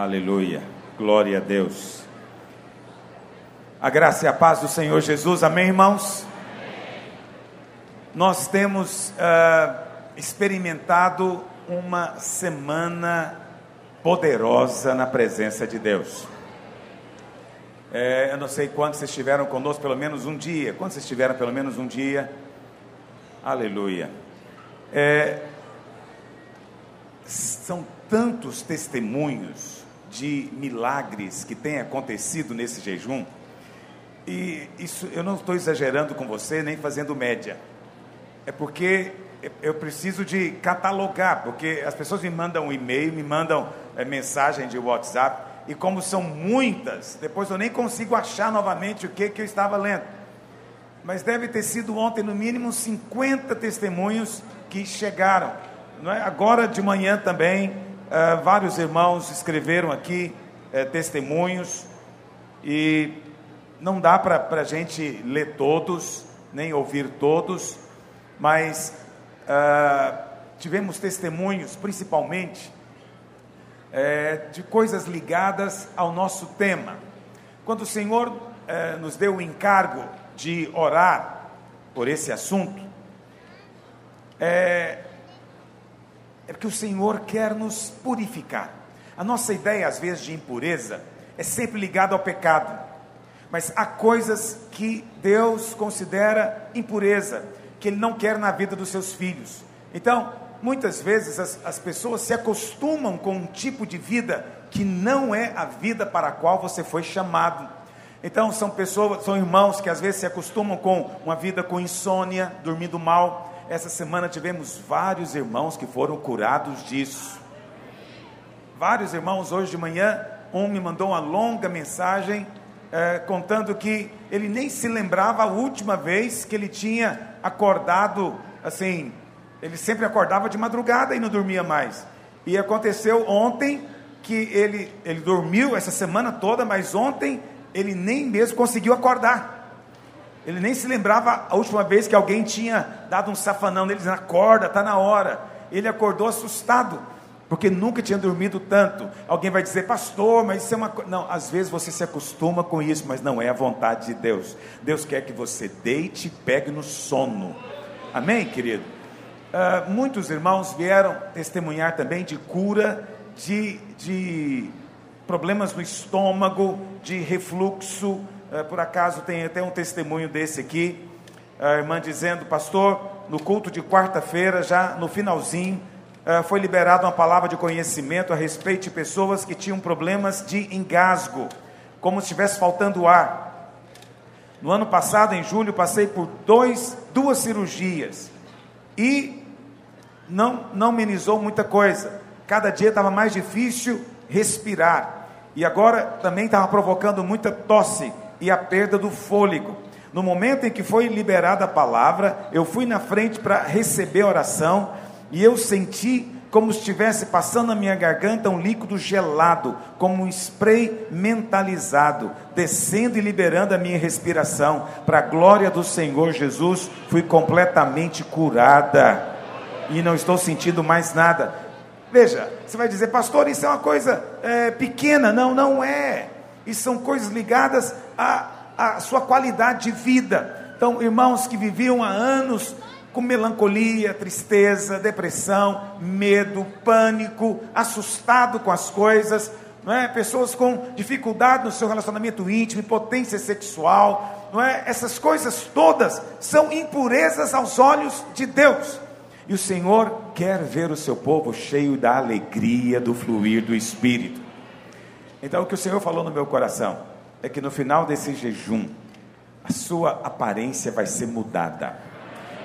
Aleluia. Glória a Deus. A graça e a paz do Senhor Jesus. Amém, irmãos? Amém. Nós temos uh, experimentado uma semana poderosa na presença de Deus. É, eu não sei quantos vocês estiveram conosco, pelo menos um dia. Quantos vocês estiveram pelo menos um dia? Aleluia. É, são tantos testemunhos de milagres que têm acontecido nesse jejum. E isso eu não estou exagerando com você, nem fazendo média. É porque eu preciso de catalogar, porque as pessoas me mandam um e-mail, me mandam é, mensagem de WhatsApp, e como são muitas, depois eu nem consigo achar novamente o que, que eu estava lendo. Mas deve ter sido ontem, no mínimo, 50 testemunhos que chegaram. Não é? Agora de manhã também, uh, vários irmãos escreveram aqui uh, testemunhos, e não dá para a gente ler todos, nem ouvir todos, mas uh, tivemos testemunhos, principalmente, é, de coisas ligadas ao nosso tema. Quando o Senhor é, nos deu o encargo de orar por esse assunto, é, é porque o Senhor quer nos purificar. A nossa ideia, às vezes, de impureza é sempre ligada ao pecado, mas há coisas que Deus considera impureza, que Ele não quer na vida dos seus filhos. Então, muitas vezes as, as pessoas se acostumam com um tipo de vida que não é a vida para a qual você foi chamado. Então são pessoas, são irmãos que às vezes se acostumam com uma vida com insônia, dormindo mal. Essa semana tivemos vários irmãos que foram curados disso. Vários irmãos hoje de manhã, um me mandou uma longa mensagem é, contando que ele nem se lembrava a última vez que ele tinha acordado assim ele sempre acordava de madrugada e não dormia mais. E aconteceu ontem que ele, ele dormiu essa semana toda, mas ontem ele nem mesmo conseguiu acordar. Ele nem se lembrava a última vez que alguém tinha dado um safanão nele, dizendo: acorda, está na hora. Ele acordou assustado, porque nunca tinha dormido tanto. Alguém vai dizer, pastor, mas isso é uma coisa. Não, às vezes você se acostuma com isso, mas não é a vontade de Deus. Deus quer que você deite e pegue no sono. Amém, querido? Uh, muitos irmãos vieram testemunhar também de cura de, de problemas no estômago, de refluxo. Uh, por acaso tem até um testemunho desse aqui. A irmã dizendo, pastor, no culto de quarta-feira, já no finalzinho, uh, foi liberada uma palavra de conhecimento a respeito de pessoas que tinham problemas de engasgo, como se estivesse faltando ar. No ano passado, em julho, passei por dois, duas cirurgias. E não, não amenizou muita coisa. Cada dia estava mais difícil respirar. E agora também estava provocando muita tosse e a perda do fôlego. No momento em que foi liberada a palavra, eu fui na frente para receber a oração e eu senti como se estivesse passando na minha garganta um líquido gelado, como um spray mentalizado, descendo e liberando a minha respiração. Para a glória do Senhor Jesus, fui completamente curada e não estou sentindo mais nada. Veja, você vai dizer, pastor, isso é uma coisa é, pequena. Não, não é. Isso são coisas ligadas à, à sua qualidade de vida. Então, irmãos que viviam há anos com melancolia, tristeza, depressão, medo, pânico, assustado com as coisas, não é? Pessoas com dificuldade no seu relacionamento íntimo, impotência sexual, não é? Essas coisas todas são impurezas aos olhos de Deus. E o Senhor quer ver o seu povo cheio da alegria do fluir do Espírito. Então, o que o Senhor falou no meu coração é que no final desse jejum, a sua aparência vai ser mudada,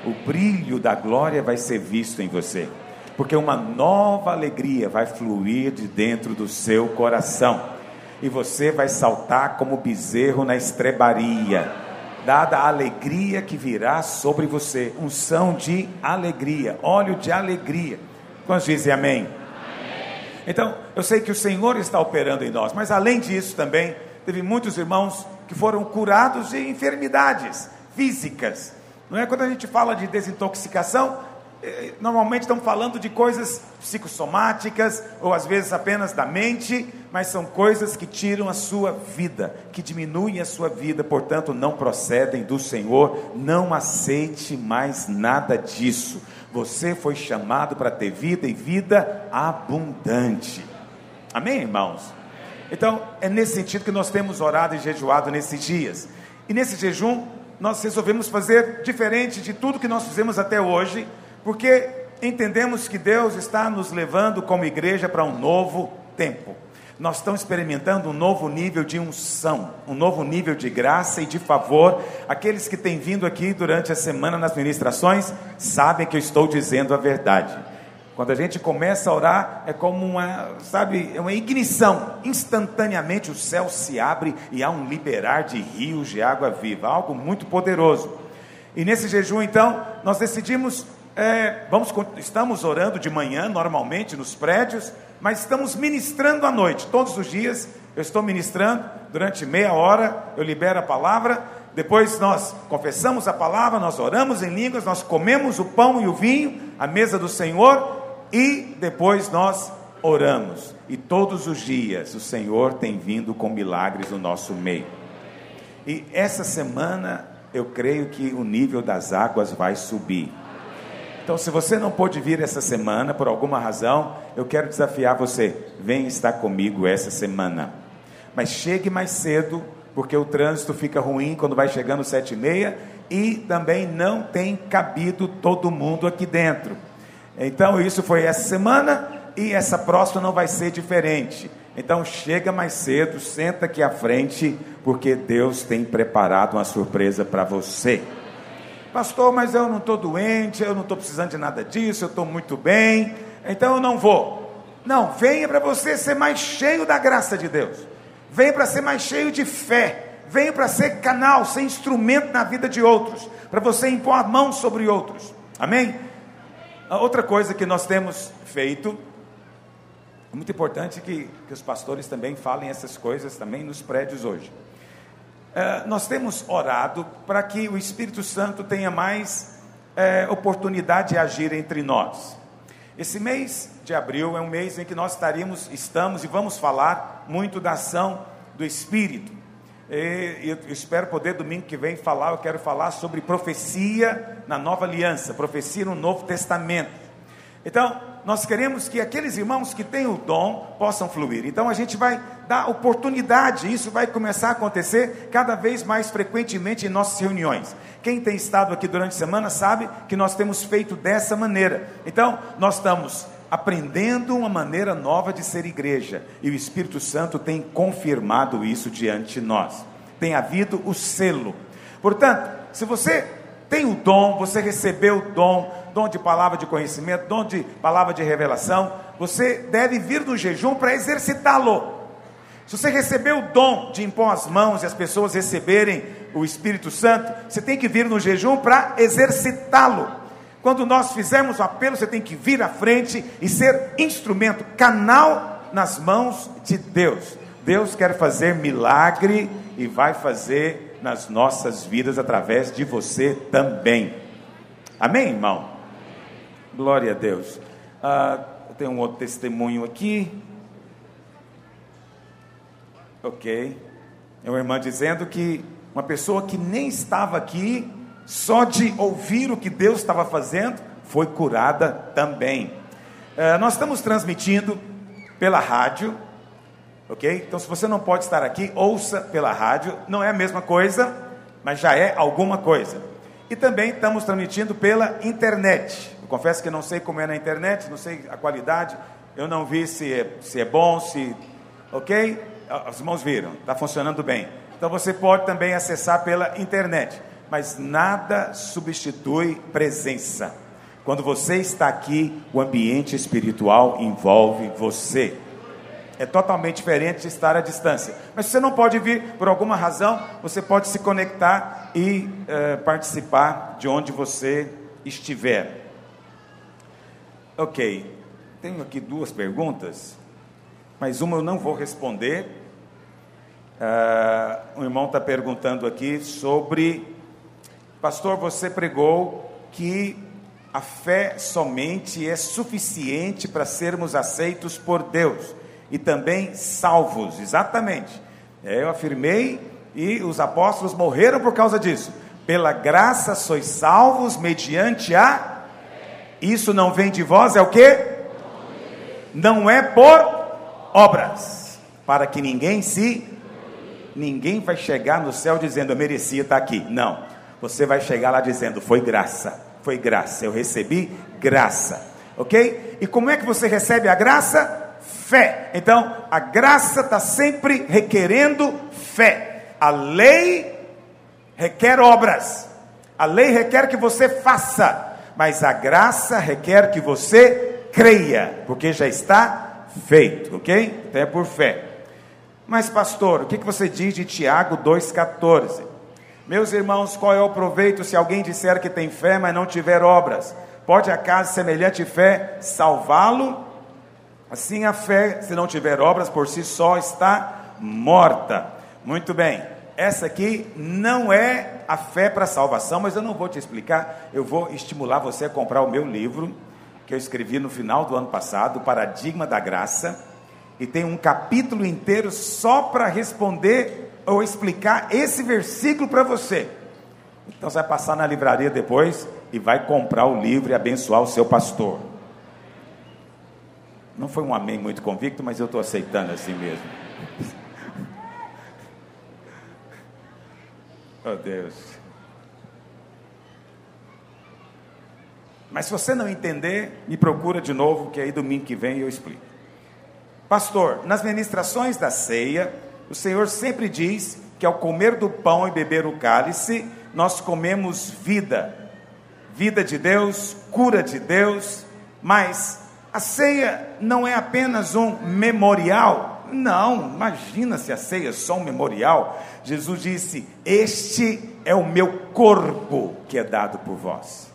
o brilho da glória vai ser visto em você, porque uma nova alegria vai fluir de dentro do seu coração, e você vai saltar como bezerro na estrebaria dada a alegria que virá sobre você, unção de alegria, óleo de alegria. Quantos dizem amém? Então, eu sei que o Senhor está operando em nós, mas além disso também, teve muitos irmãos que foram curados de enfermidades físicas. Não é quando a gente fala de desintoxicação, eh, normalmente estamos falando de coisas psicossomáticas ou às vezes apenas da mente, mas são coisas que tiram a sua vida, que diminuem a sua vida, portanto não procedem do Senhor. Não aceite mais nada disso. Você foi chamado para ter vida e vida abundante. Amém, irmãos? Então, é nesse sentido que nós temos orado e jejuado nesses dias. E nesse jejum, nós resolvemos fazer diferente de tudo que nós fizemos até hoje, porque entendemos que Deus está nos levando como igreja para um novo tempo. Nós estamos experimentando um novo nível de unção, um novo nível de graça e de favor. Aqueles que têm vindo aqui durante a semana nas ministrações sabem que eu estou dizendo a verdade. Quando a gente começa a orar, é como uma, sabe, é uma ignição. Instantaneamente o céu se abre e há um liberar de rios de água viva, algo muito poderoso. E nesse jejum, então, nós decidimos, é, vamos, estamos orando de manhã, normalmente, nos prédios, mas estamos ministrando à noite, todos os dias. Eu estou ministrando durante meia hora, eu libero a palavra, depois nós confessamos a palavra, nós oramos em línguas, nós comemos o pão e o vinho, a mesa do Senhor, e depois nós oramos. E todos os dias o Senhor tem vindo com milagres no nosso meio. E essa semana eu creio que o nível das águas vai subir. Então, se você não pôde vir essa semana por alguma razão, eu quero desafiar você: vem estar comigo essa semana. Mas chegue mais cedo, porque o trânsito fica ruim quando vai chegando sete e meia e também não tem cabido todo mundo aqui dentro. Então, isso foi essa semana e essa próxima não vai ser diferente. Então, chega mais cedo, senta aqui à frente, porque Deus tem preparado uma surpresa para você. Pastor, mas eu não estou doente, eu não estou precisando de nada disso, eu estou muito bem, então eu não vou. Não, venha para você ser mais cheio da graça de Deus, venha para ser mais cheio de fé, venha para ser canal, ser instrumento na vida de outros, para você impor a mão sobre outros. Amém? A outra coisa que nós temos feito, é muito importante que, que os pastores também falem essas coisas também nos prédios hoje. É, nós temos orado para que o Espírito Santo tenha mais é, oportunidade de agir entre nós. Esse mês de abril é um mês em que nós estaríamos, estamos e vamos falar muito da ação do Espírito. E, eu espero poder domingo que vem falar, eu quero falar sobre profecia na nova aliança, profecia no Novo Testamento. Então, nós queremos que aqueles irmãos que têm o dom possam fluir. Então, a gente vai dar oportunidade, isso vai começar a acontecer cada vez mais frequentemente em nossas reuniões. Quem tem estado aqui durante a semana sabe que nós temos feito dessa maneira. Então, nós estamos aprendendo uma maneira nova de ser igreja, e o Espírito Santo tem confirmado isso diante de nós. Tem havido o selo. Portanto, se você tem o dom, você recebeu o dom, dom de palavra de conhecimento, dom de palavra de revelação, você deve vir no jejum para exercitá-lo. Se você recebeu o dom de impor as mãos e as pessoas receberem o Espírito Santo, você tem que vir no jejum para exercitá-lo. Quando nós fizermos o apelo, você tem que vir à frente e ser instrumento, canal nas mãos de Deus. Deus quer fazer milagre e vai fazer nas nossas vidas através de você também. Amém, irmão? Glória a Deus. Ah, tem um outro testemunho aqui. Ok. É uma irmã dizendo que uma pessoa que nem estava aqui só de ouvir o que Deus estava fazendo, foi curada também. É, nós estamos transmitindo pela rádio, ok? Então, se você não pode estar aqui, ouça pela rádio, não é a mesma coisa, mas já é alguma coisa. E também estamos transmitindo pela internet. Eu confesso que não sei como é na internet, não sei a qualidade, eu não vi se é, se é bom, se. Ok? Os irmãos viram, está funcionando bem. Então você pode também acessar pela internet mas nada substitui presença. Quando você está aqui, o ambiente espiritual envolve você. É totalmente diferente de estar à distância. Mas se você não pode vir por alguma razão, você pode se conectar e uh, participar de onde você estiver. Ok, tenho aqui duas perguntas, mas uma eu não vou responder. Uh, o irmão está perguntando aqui sobre Pastor, você pregou que a fé somente é suficiente para sermos aceitos por Deus e também salvos, exatamente. É, eu afirmei e os apóstolos morreram por causa disso. Pela graça sois salvos mediante a. Isso não vem de vós, é o que? Não é por obras, para que ninguém se. Ninguém vai chegar no céu dizendo eu merecia estar aqui. Não. Você vai chegar lá dizendo foi graça, foi graça, eu recebi graça. Ok? E como é que você recebe a graça? Fé. Então, a graça está sempre requerendo fé. A lei requer obras. A lei requer que você faça, mas a graça requer que você creia, porque já está feito, ok? Então é por fé. Mas, pastor, o que você diz de Tiago 2,14? Meus irmãos, qual é o proveito se alguém disser que tem fé, mas não tiver obras? Pode acaso semelhante fé salvá-lo? Assim a fé, se não tiver obras por si só, está morta. Muito bem. Essa aqui não é a fé para salvação, mas eu não vou te explicar. Eu vou estimular você a comprar o meu livro, que eu escrevi no final do ano passado, Paradigma da Graça, e tem um capítulo inteiro só para responder ou explicar esse versículo para você. Então você vai passar na livraria depois e vai comprar o livro e abençoar o seu pastor. Não foi um amém muito convicto, mas eu estou aceitando assim mesmo. Oh Deus. Mas se você não entender, me procura de novo, que aí domingo que vem eu explico. Pastor, nas ministrações da ceia, o Senhor sempre diz que ao comer do pão e beber o cálice, nós comemos vida. Vida de Deus, cura de Deus, mas a ceia não é apenas um memorial, não, imagina se a ceia é só um memorial. Jesus disse: Este é o meu corpo que é dado por vós.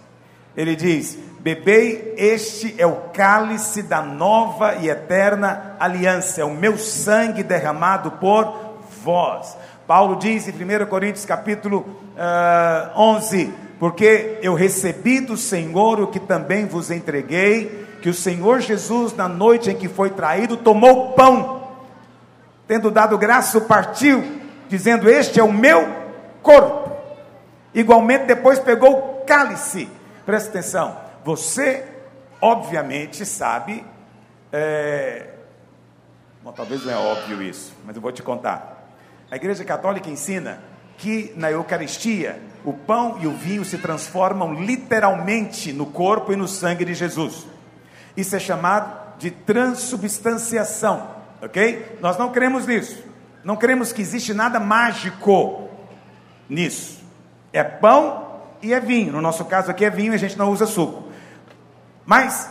Ele diz: Bebei, este é o cálice da nova e eterna aliança, é o meu sangue derramado por vós. Paulo diz em 1 Coríntios capítulo uh, ah, 11: Porque eu recebi do Senhor o que também vos entreguei, que o Senhor Jesus, na noite em que foi traído, tomou pão tendo dado graça, partiu, dizendo: Este é o meu corpo. Igualmente, depois pegou o cálice. Presta atenção, você, obviamente, sabe. É... Bom, talvez não é óbvio isso, mas eu vou te contar. A Igreja Católica ensina que na Eucaristia o pão e o vinho se transformam literalmente no corpo e no sangue de Jesus. Isso é chamado de transubstanciação ok? Nós não cremos nisso. Não cremos que existe nada mágico nisso. É pão e é vinho. No nosso caso aqui é vinho e a gente não usa suco. Mas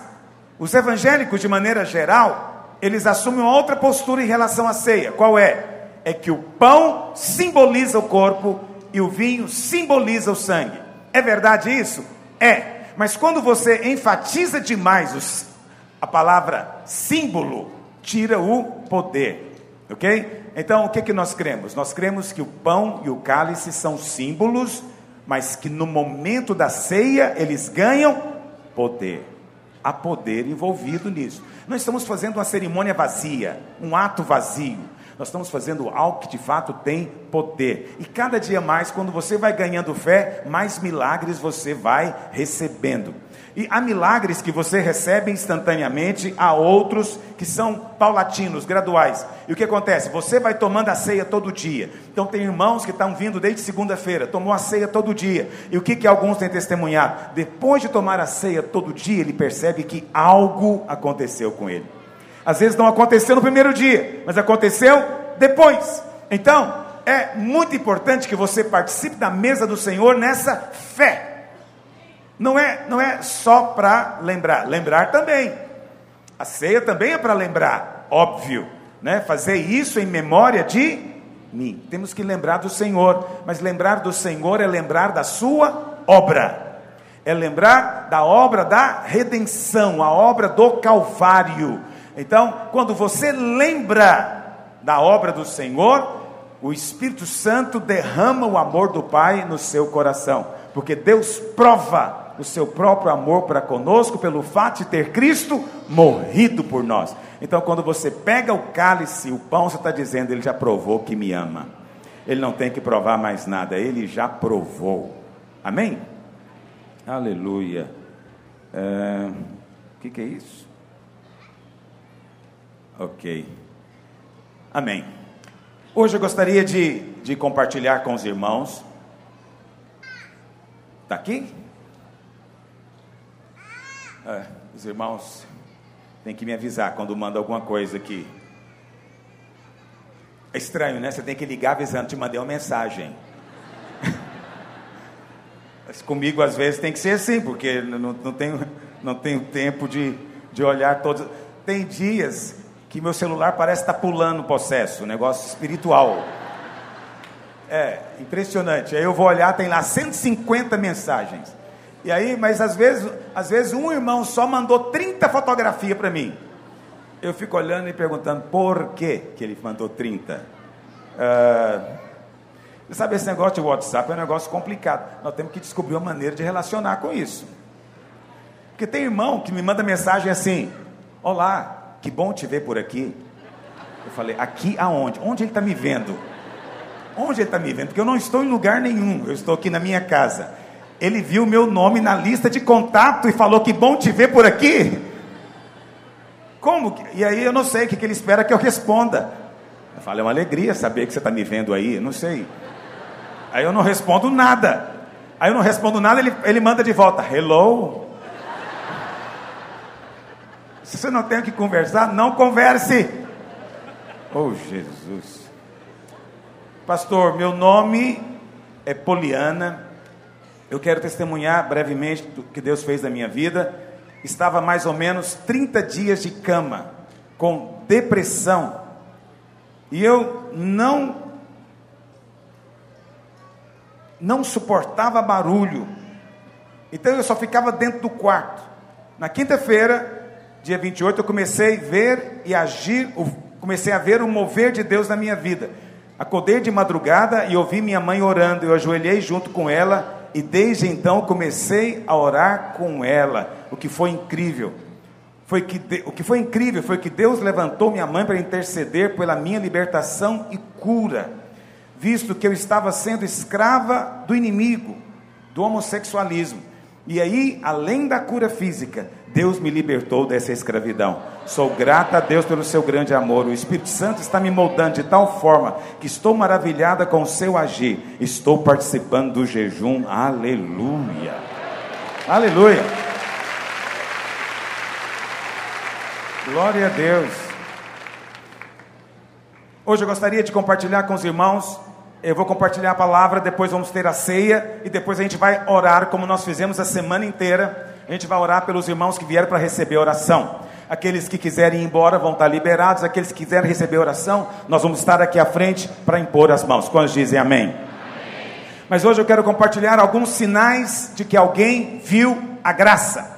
os evangélicos, de maneira geral, eles assumem outra postura em relação à ceia. Qual é? É que o pão simboliza o corpo e o vinho simboliza o sangue. É verdade isso? É. Mas quando você enfatiza demais os, a palavra símbolo, tira o poder, ok? Então, o que, que nós cremos? Nós cremos que o pão e o cálice são símbolos, mas que no momento da ceia eles ganham poder. Há poder envolvido nisso. Nós estamos fazendo uma cerimônia vazia, um ato vazio. Nós estamos fazendo algo que de fato tem poder. E cada dia mais, quando você vai ganhando fé, mais milagres você vai recebendo. E há milagres que você recebe instantaneamente, há outros que são paulatinos, graduais. E o que acontece? Você vai tomando a ceia todo dia. Então tem irmãos que estão vindo desde segunda-feira, tomou a ceia todo dia. E o que, que alguns têm testemunhado? Depois de tomar a ceia todo dia, ele percebe que algo aconteceu com ele. Às vezes não aconteceu no primeiro dia, mas aconteceu depois. Então, é muito importante que você participe da mesa do Senhor nessa fé. Não é, não é só para lembrar, lembrar também. A ceia também é para lembrar, óbvio, né? Fazer isso em memória de mim. Temos que lembrar do Senhor, mas lembrar do Senhor é lembrar da sua obra. É lembrar da obra da redenção, a obra do Calvário. Então, quando você lembra da obra do Senhor, o Espírito Santo derrama o amor do Pai no seu coração, porque Deus prova o seu próprio amor para conosco pelo fato de ter Cristo morrido por nós. Então, quando você pega o cálice, o pão, você está dizendo, ele já provou que me ama. Ele não tem que provar mais nada, ele já provou. Amém? Aleluia. É, o que, que é isso? Ok. Amém. Hoje eu gostaria de, de compartilhar com os irmãos. Está aqui? É, os irmãos têm que me avisar quando manda alguma coisa aqui. É estranho, né? Você tem que ligar avisando, te mandei uma mensagem. Mas comigo às vezes tem que ser assim, porque não, não, tenho, não tenho tempo de, de olhar todos. Tem dias que meu celular parece estar tá pulando o processo, negócio espiritual. É, impressionante. Aí eu vou olhar, tem lá 150 mensagens. E aí, mas às vezes, às vezes um irmão só mandou 30 fotografias para mim. Eu fico olhando e perguntando por que que ele mandou 30. Uh, ah, sabe, esse negócio de WhatsApp é um negócio complicado. Nós temos que descobrir uma maneira de relacionar com isso. Porque tem irmão que me manda mensagem assim: Olá, que bom te ver por aqui. Eu falei, aqui aonde? Onde ele está me vendo? Onde ele está me vendo? Porque eu não estou em lugar nenhum, eu estou aqui na minha casa. Ele viu meu nome na lista de contato e falou, que bom te ver por aqui. Como? E aí eu não sei o que, que ele espera que eu responda. Eu falo, é uma alegria saber que você está me vendo aí, não sei. Aí eu não respondo nada. Aí eu não respondo nada, ele, ele manda de volta, hello. Se você não tem o que conversar, não converse. Oh, Jesus. Pastor, meu nome é Poliana. Eu quero testemunhar brevemente do que Deus fez na minha vida. Estava mais ou menos 30 dias de cama, com depressão. E eu não não suportava barulho. Então eu só ficava dentro do quarto. Na quinta-feira, dia 28, eu comecei a ver e agir, comecei a ver o mover de Deus na minha vida. Acordei de madrugada e ouvi minha mãe orando, eu ajoelhei junto com ela e desde então comecei a orar com ela, o que foi incrível. Foi que o que foi incrível foi que Deus levantou minha mãe para interceder pela minha libertação e cura, visto que eu estava sendo escrava do inimigo, do homossexualismo. E aí, além da cura física, Deus me libertou dessa escravidão. Sou grata a Deus pelo seu grande amor. O Espírito Santo está me moldando de tal forma que estou maravilhada com o seu agir. Estou participando do jejum. Aleluia. Aleluia. Glória a Deus. Hoje eu gostaria de compartilhar com os irmãos. Eu vou compartilhar a palavra, depois vamos ter a ceia e depois a gente vai orar como nós fizemos a semana inteira a gente vai orar pelos irmãos que vieram para receber oração. Aqueles que quiserem ir embora vão estar liberados. Aqueles que quiserem receber oração, nós vamos estar aqui à frente para impor as mãos. Quando dizem amém? amém? Mas hoje eu quero compartilhar alguns sinais de que alguém viu a graça.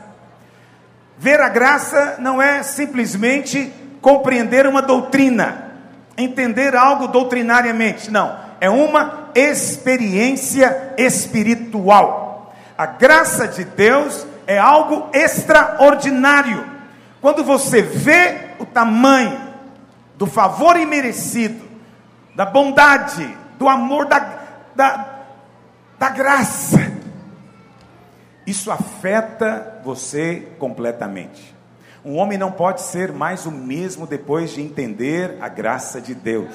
Ver a graça não é simplesmente compreender uma doutrina, entender algo doutrinariamente. Não, é uma experiência espiritual. A graça de Deus é algo extraordinário. Quando você vê o tamanho do favor imerecido, da bondade, do amor, da, da, da graça, isso afeta você completamente. Um homem não pode ser mais o mesmo depois de entender a graça de Deus.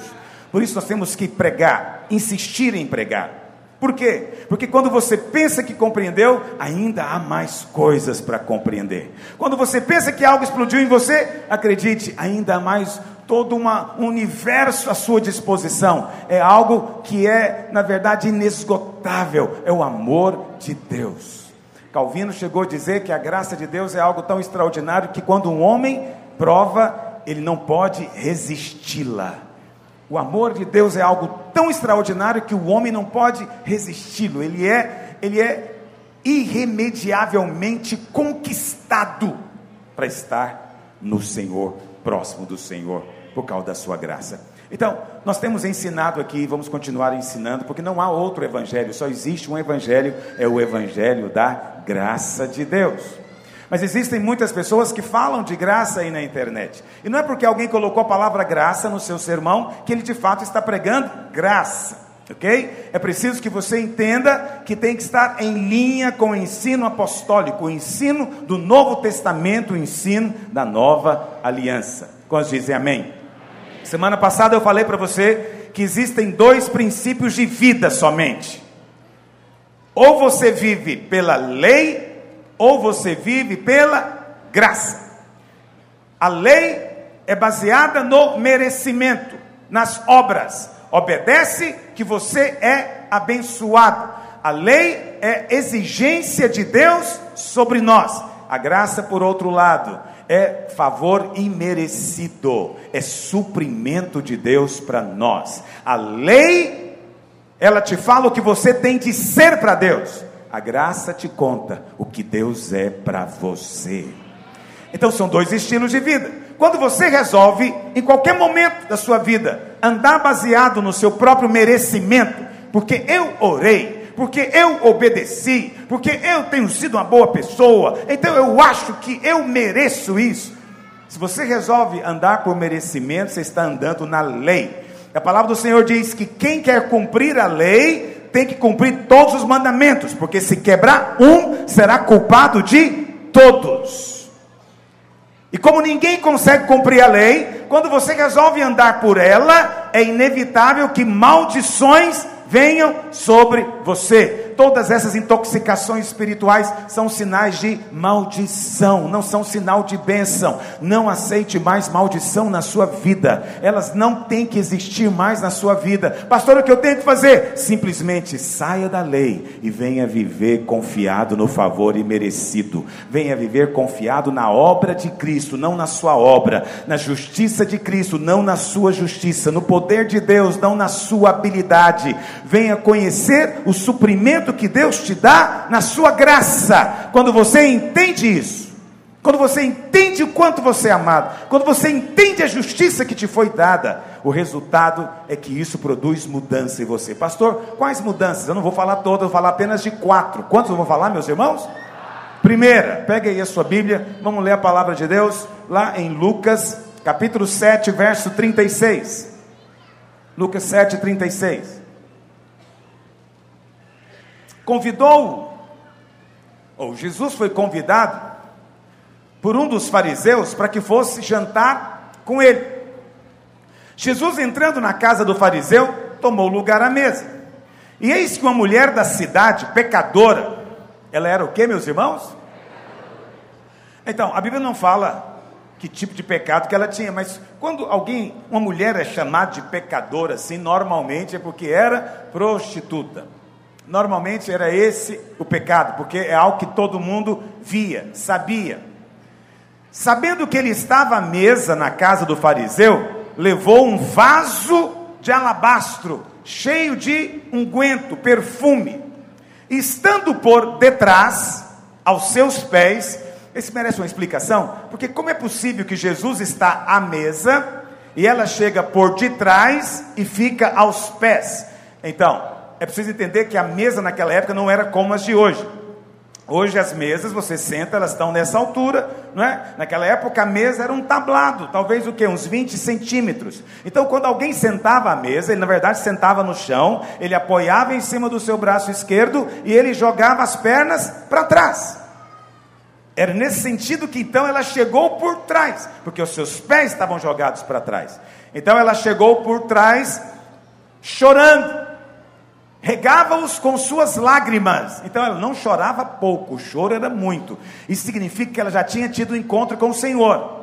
Por isso nós temos que pregar, insistir em pregar. Por quê? Porque quando você pensa que compreendeu, ainda há mais coisas para compreender. Quando você pensa que algo explodiu em você, acredite, ainda há mais todo uma, um universo à sua disposição. É algo que é, na verdade, inesgotável. É o amor de Deus. Calvino chegou a dizer que a graça de Deus é algo tão extraordinário que quando um homem prova, ele não pode resisti-la. O amor de Deus é algo tão extraordinário que o homem não pode resisti-lo. Ele é, ele é irremediavelmente conquistado para estar no Senhor, próximo do Senhor, por causa da sua graça. Então, nós temos ensinado aqui, vamos continuar ensinando, porque não há outro evangelho, só existe um evangelho, é o evangelho da graça de Deus. Mas existem muitas pessoas que falam de graça aí na internet. E não é porque alguém colocou a palavra graça no seu sermão que ele de fato está pregando graça. Ok? É preciso que você entenda que tem que estar em linha com o ensino apostólico, o ensino do Novo Testamento, o ensino da nova aliança. Quantos dizem amém? Semana passada eu falei para você que existem dois princípios de vida somente. Ou você vive pela lei, ou você vive pela graça. A lei é baseada no merecimento, nas obras obedece que você é abençoado. A lei é exigência de Deus sobre nós. A graça, por outro lado, é favor imerecido, é suprimento de Deus para nós. A lei, ela te fala o que você tem de ser para Deus. A graça te conta o que Deus é para você. Então são dois estilos de vida. Quando você resolve, em qualquer momento da sua vida, andar baseado no seu próprio merecimento, porque eu orei, porque eu obedeci, porque eu tenho sido uma boa pessoa, então eu acho que eu mereço isso. Se você resolve andar por merecimento, você está andando na lei. A palavra do Senhor diz que quem quer cumprir a lei tem que cumprir todos os mandamentos, porque se quebrar um, será culpado de todos. E como ninguém consegue cumprir a lei, quando você resolve andar por ela, é inevitável que maldições venham sobre você todas essas intoxicações espirituais são sinais de maldição, não são sinal de bênção. Não aceite mais maldição na sua vida, elas não têm que existir mais na sua vida. Pastor, o que eu tenho que fazer? Simplesmente saia da lei e venha viver confiado no favor imerecido. Venha viver confiado na obra de Cristo, não na sua obra, na justiça de Cristo, não na sua justiça, no poder de Deus, não na sua habilidade. Venha conhecer o suprimento que Deus te dá na sua graça. Quando você entende isso, quando você entende o quanto você é amado, quando você entende a justiça que te foi dada, o resultado é que isso produz mudança em você. Pastor, quais mudanças? Eu não vou falar todas, vou falar apenas de quatro. Quantos eu vou falar, meus irmãos? Primeira, pegue aí a sua Bíblia, vamos ler a palavra de Deus lá em Lucas, capítulo 7, verso 36. Lucas 7, 36 convidou, ou Jesus foi convidado por um dos fariseus para que fosse jantar com ele. Jesus entrando na casa do fariseu, tomou lugar à mesa. E eis que uma mulher da cidade, pecadora, ela era o que, meus irmãos? Então, a Bíblia não fala que tipo de pecado que ela tinha, mas quando alguém, uma mulher é chamada de pecadora, assim, normalmente é porque era prostituta. Normalmente era esse o pecado, porque é algo que todo mundo via, sabia. Sabendo que ele estava à mesa na casa do fariseu, levou um vaso de alabastro cheio de unguento, perfume. Estando por detrás, aos seus pés, esse merece uma explicação, porque como é possível que Jesus está à mesa e ela chega por detrás e fica aos pés? Então, é preciso entender que a mesa naquela época não era como as de hoje. Hoje as mesas, você senta, elas estão nessa altura, não é? Naquela época a mesa era um tablado, talvez o que? Uns 20 centímetros. Então quando alguém sentava à mesa, ele na verdade sentava no chão, ele apoiava em cima do seu braço esquerdo e ele jogava as pernas para trás. Era nesse sentido que então ela chegou por trás, porque os seus pés estavam jogados para trás. Então ela chegou por trás, chorando regava-os com suas lágrimas. Então ela não chorava pouco, o choro era muito. Isso significa que ela já tinha tido um encontro com o Senhor.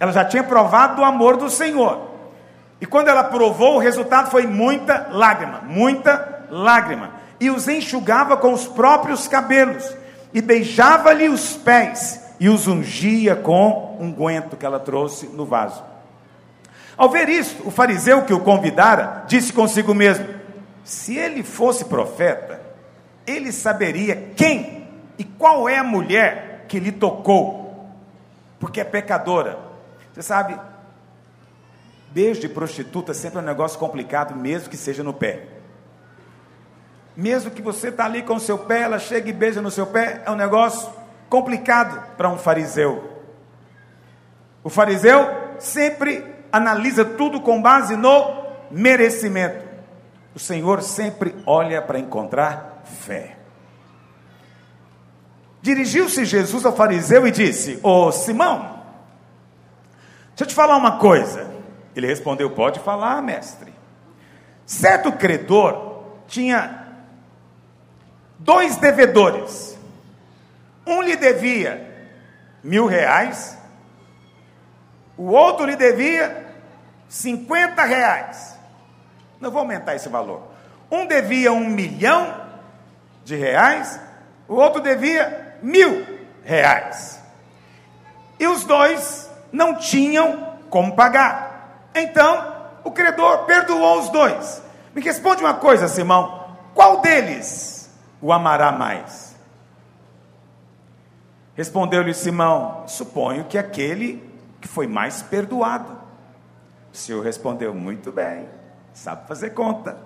Ela já tinha provado o amor do Senhor. E quando ela provou, o resultado foi muita lágrima, muita lágrima. E os enxugava com os próprios cabelos, e beijava-lhe os pés, e os ungia com um guento que ela trouxe no vaso. Ao ver isso, o fariseu que o convidara disse consigo mesmo: se ele fosse profeta, ele saberia quem e qual é a mulher que lhe tocou, porque é pecadora. Você sabe, Beijo de prostituta sempre é um negócio complicado, mesmo que seja no pé. Mesmo que você está ali com o seu pé, ela chega e beija no seu pé, é um negócio complicado para um fariseu. O fariseu sempre analisa tudo com base no merecimento. O Senhor sempre olha para encontrar fé. Dirigiu-se Jesus ao fariseu e disse: Ô Simão, deixa eu te falar uma coisa. Ele respondeu: Pode falar, mestre. Certo credor tinha dois devedores. Um lhe devia mil reais, o outro lhe devia cinquenta reais. Não vou aumentar esse valor. Um devia um milhão de reais, o outro devia mil reais. E os dois não tinham como pagar. Então, o credor perdoou os dois. Me responde uma coisa, Simão: qual deles o amará mais? Respondeu-lhe Simão: Suponho que aquele que foi mais perdoado. O Senhor respondeu: Muito bem, sabe fazer conta.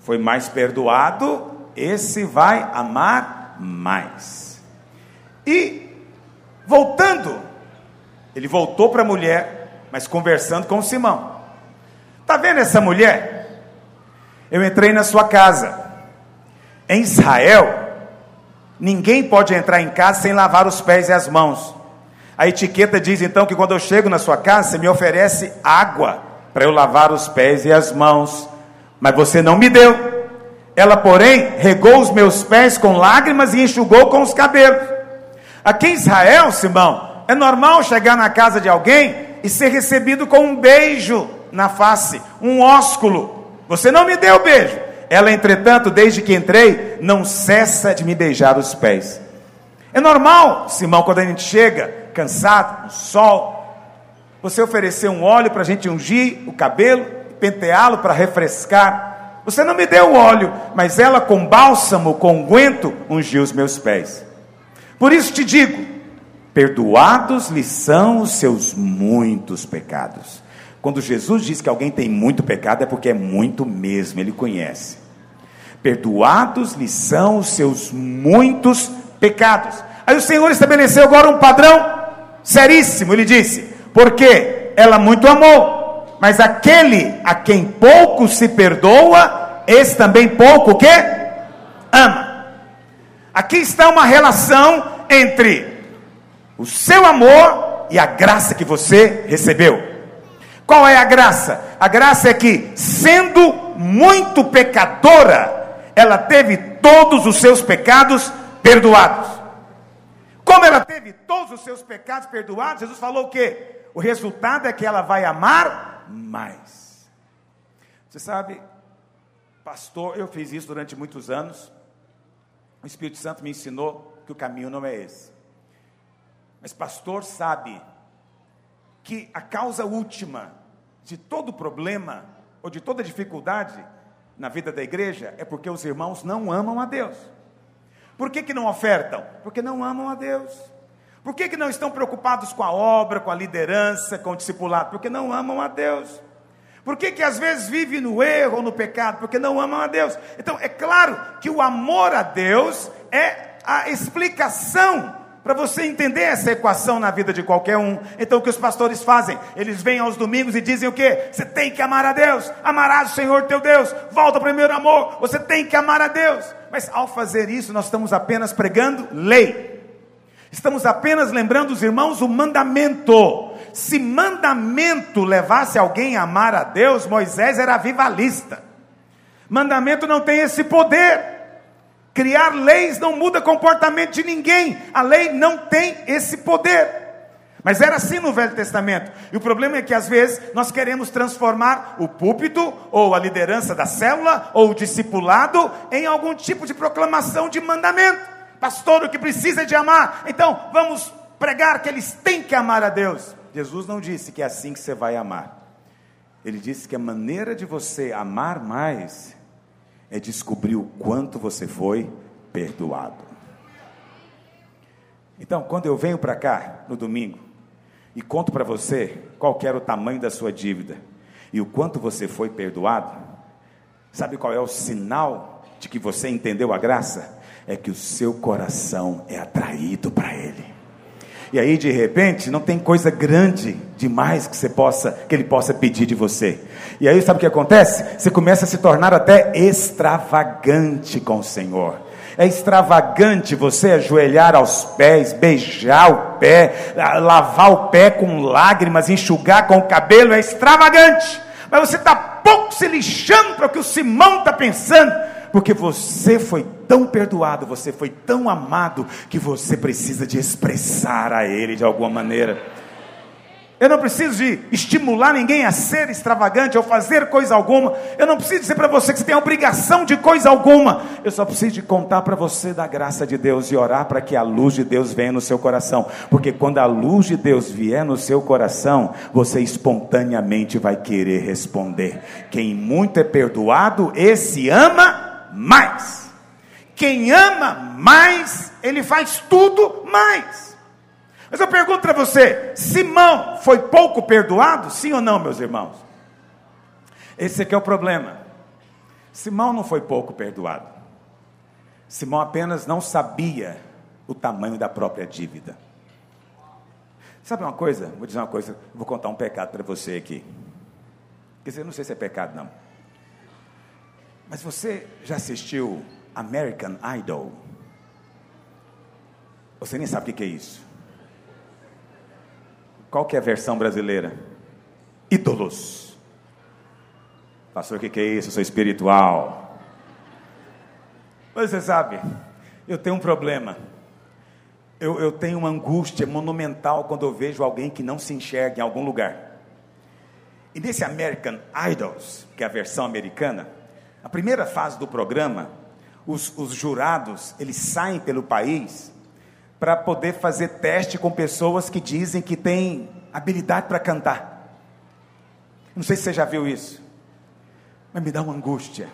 Foi mais perdoado, esse vai amar mais. E, voltando, ele voltou para a mulher, mas conversando com Simão. Está vendo essa mulher? Eu entrei na sua casa. Em Israel, ninguém pode entrar em casa sem lavar os pés e as mãos. A etiqueta diz então que quando eu chego na sua casa, você me oferece água para eu lavar os pés e as mãos. Mas você não me deu. Ela, porém, regou os meus pés com lágrimas e enxugou com os cabelos. Aqui em Israel, Simão, é normal chegar na casa de alguém e ser recebido com um beijo na face, um ósculo. Você não me deu beijo. Ela, entretanto, desde que entrei, não cessa de me beijar os pés. É normal, Simão, quando a gente chega cansado, no sol, você oferecer um óleo para a gente ungir o cabelo, penteá-lo para refrescar. Você não me deu óleo, mas ela com bálsamo, com unguento, ungiu os meus pés. Por isso te digo: perdoados lhe são os seus muitos pecados. Quando Jesus diz que alguém tem muito pecado, é porque é muito mesmo, ele conhece. Perdoados lhe são os seus muitos pecados. Aí o Senhor estabeleceu agora um padrão seríssimo. Ele disse: Porque ela muito amou, mas aquele a quem pouco se perdoa, esse também pouco que ama. Aqui está uma relação entre o seu amor e a graça que você recebeu. Qual é a graça? A graça é que, sendo muito pecadora, ela teve todos os seus pecados perdoados. Como ela teve todos os seus pecados perdoados, Jesus falou o quê? O resultado é que ela vai amar mais. Você sabe, pastor, eu fiz isso durante muitos anos. O Espírito Santo me ensinou que o caminho não é esse. Mas pastor sabe que a causa última de todo problema ou de toda dificuldade na vida da igreja é porque os irmãos não amam a Deus. Por que, que não ofertam? Porque não amam a Deus. Por que, que não estão preocupados com a obra, com a liderança, com o discipulado? Porque não amam a Deus. Por que, que às vezes vive no erro ou no pecado? Porque não amam a Deus. Então, é claro que o amor a Deus é a explicação para você entender essa equação na vida de qualquer um. Então, o que os pastores fazem? Eles vêm aos domingos e dizem o quê? Você tem que amar a Deus, amarás o Senhor teu Deus, volta ao primeiro amor, você tem que amar a Deus. Mas ao fazer isso, nós estamos apenas pregando lei. Estamos apenas lembrando os irmãos o mandamento. Se mandamento levasse alguém a amar a Deus, Moisés era vivalista. Mandamento não tem esse poder. Criar leis não muda comportamento de ninguém. A lei não tem esse poder. Mas era assim no Velho Testamento. E o problema é que às vezes nós queremos transformar o púlpito, ou a liderança da célula, ou o discipulado, em algum tipo de proclamação de mandamento. Pastor, o que precisa é de amar. Então, vamos pregar que eles têm que amar a Deus. Jesus não disse que é assim que você vai amar. Ele disse que a maneira de você amar mais é descobrir o quanto você foi perdoado. Então, quando eu venho para cá no domingo, e conto para você qual era o tamanho da sua dívida e o quanto você foi perdoado, sabe qual é o sinal de que você entendeu a graça? É que o seu coração é atraído para Ele. E aí de repente não tem coisa grande demais que você possa, que ele possa pedir de você. E aí sabe o que acontece? Você começa a se tornar até extravagante com o Senhor. É extravagante você ajoelhar aos pés, beijar o pé, lavar o pé com lágrimas, enxugar com o cabelo, é extravagante. Mas você está pouco se lixando para o que o Simão está pensando porque você foi tão perdoado, você foi tão amado, que você precisa de expressar a Ele de alguma maneira. Eu não preciso de estimular ninguém a ser extravagante ou fazer coisa alguma. Eu não preciso dizer para você que você tem obrigação de coisa alguma. Eu só preciso de contar para você da graça de Deus e orar para que a luz de Deus venha no seu coração. Porque quando a luz de Deus vier no seu coração, você espontaneamente vai querer responder. Quem muito é perdoado, esse ama mais. Quem ama mais, ele faz tudo mais. Mas eu pergunto para você: Simão foi pouco perdoado? Sim ou não, meus irmãos? Esse aqui é o problema. Simão não foi pouco perdoado. Simão apenas não sabia o tamanho da própria dívida. Sabe uma coisa? Vou dizer uma coisa, vou contar um pecado para você aqui. Quer dizer, não sei se é pecado, não. Mas você já assistiu American Idol? Você nem sabe o que é isso. Qual que é a versão brasileira? Ídolos. Pastor, o que é isso? Eu sou espiritual. Mas você sabe, eu tenho um problema. Eu, eu tenho uma angústia monumental quando eu vejo alguém que não se enxerga em algum lugar. E nesse American Idols, que é a versão americana, a primeira fase do programa, os, os jurados, eles saem pelo país para poder fazer teste com pessoas que dizem que têm habilidade para cantar. Não sei se você já viu isso, mas me dá uma angústia.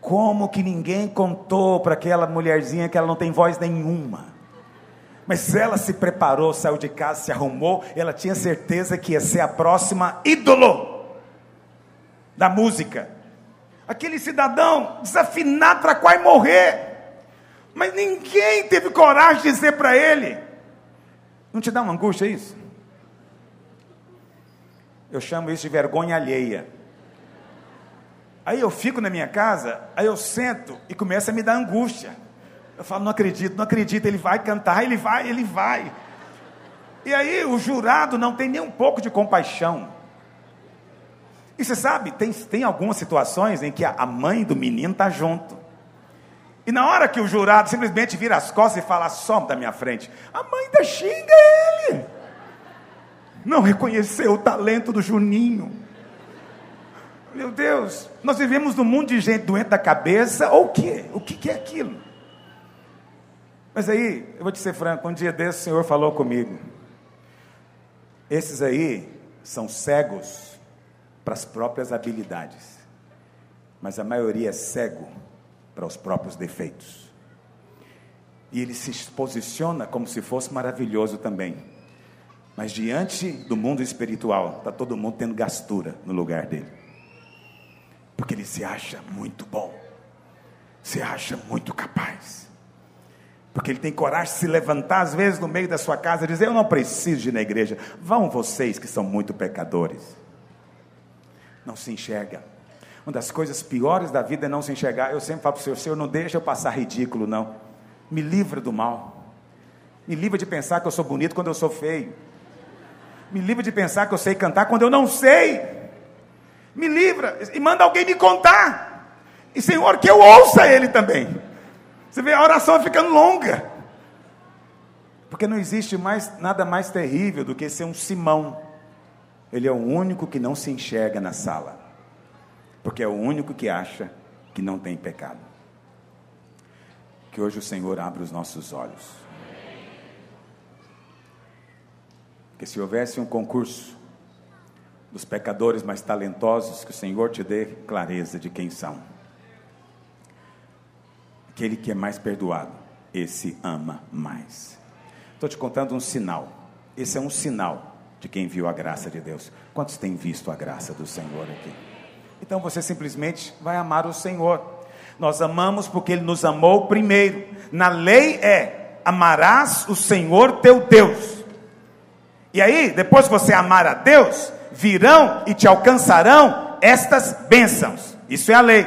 Como que ninguém contou para aquela mulherzinha que ela não tem voz nenhuma? Mas ela se preparou, saiu de casa, se arrumou, ela tinha certeza que ia ser a próxima ídolo da música aquele cidadão desafinado para quase morrer. Mas ninguém teve coragem de dizer para ele. Não te dá uma angústia isso? Eu chamo isso de vergonha alheia. Aí eu fico na minha casa, aí eu sento e começa a me dar angústia. Eu falo, não acredito, não acredito, ele vai cantar, ele vai, ele vai. E aí o jurado não tem nem um pouco de compaixão. E você sabe, tem, tem algumas situações em que a, mãe do menino está junto. E na hora que o jurado simplesmente vira as costas e fala, some da minha frente, a mãe ainda xinga ele. Não reconheceu o talento do Juninho. Meu Deus, nós vivemos num mundo de gente doente da cabeça, ou o quê? O que é aquilo? Mas aí, eu vou te ser franco, um dia desse o Senhor falou comigo. Esses aí são cegos para as próprias habilidades, mas a maioria é cego para os próprios defeitos. E ele se posiciona como se fosse maravilhoso também. Mas diante do mundo espiritual, está todo mundo tendo gastura no lugar dele. Porque ele se acha muito bom, se acha muito capaz. Porque ele tem coragem de se levantar, às vezes, no meio da sua casa e dizer: Eu não preciso ir na igreja. Vão vocês que são muito pecadores não se enxerga. Uma das coisas piores da vida é não se enxergar. Eu sempre falo para o Senhor, Senhor, não deixa eu passar ridículo, não. Me livra do mal. Me livra de pensar que eu sou bonito quando eu sou feio. Me livra de pensar que eu sei cantar quando eu não sei. Me livra e manda alguém me contar. E Senhor, que eu ouça Ele também. Você vê, a oração ficando longa. Porque não existe mais nada mais terrível do que ser um Simão ele é o único que não se enxerga na sala, porque é o único que acha que não tem pecado. Que hoje o Senhor abra os nossos olhos. Que se houvesse um concurso dos pecadores mais talentosos, que o Senhor te dê clareza de quem são. Aquele que é mais perdoado, esse ama mais. Estou te contando um sinal Esse é um sinal de quem viu a graça de Deus. Quantos têm visto a graça do Senhor aqui? Então você simplesmente vai amar o Senhor. Nós amamos porque Ele nos amou primeiro. Na lei é: amarás o Senhor teu Deus. E aí, depois que você amar a Deus, virão e te alcançarão estas bênçãos. Isso é a lei.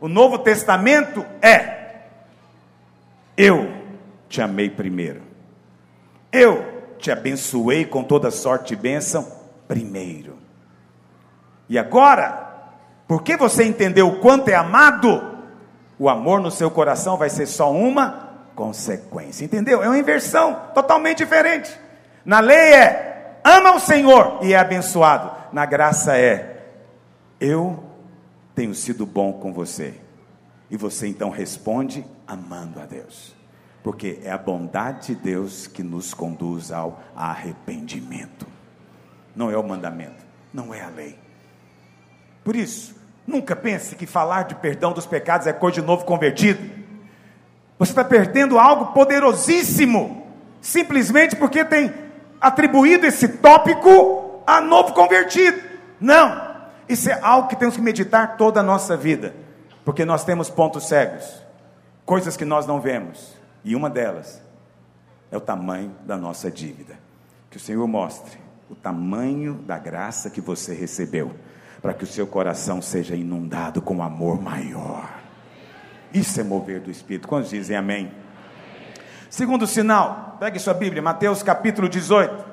O Novo Testamento é: eu te amei primeiro. Eu te abençoei com toda sorte de bênção primeiro. E agora, porque você entendeu o quanto é amado, o amor no seu coração vai ser só uma consequência. Entendeu? É uma inversão totalmente diferente. Na lei é ama o Senhor e é abençoado. Na graça é eu tenho sido bom com você. E você então responde amando a Deus porque é a bondade de Deus que nos conduz ao arrependimento. Não é o mandamento, não é a lei. Por isso, nunca pense que falar de perdão dos pecados é coisa de novo convertido. Você está perdendo algo poderosíssimo, simplesmente porque tem atribuído esse tópico a novo convertido. Não, isso é algo que temos que meditar toda a nossa vida, porque nós temos pontos cegos, coisas que nós não vemos e uma delas é o tamanho da nossa dívida. Que o Senhor mostre o tamanho da graça que você recebeu, para que o seu coração seja inundado com amor maior. Isso é mover do Espírito. Quantos dizem amém? Segundo sinal, pegue sua Bíblia, Mateus capítulo 18.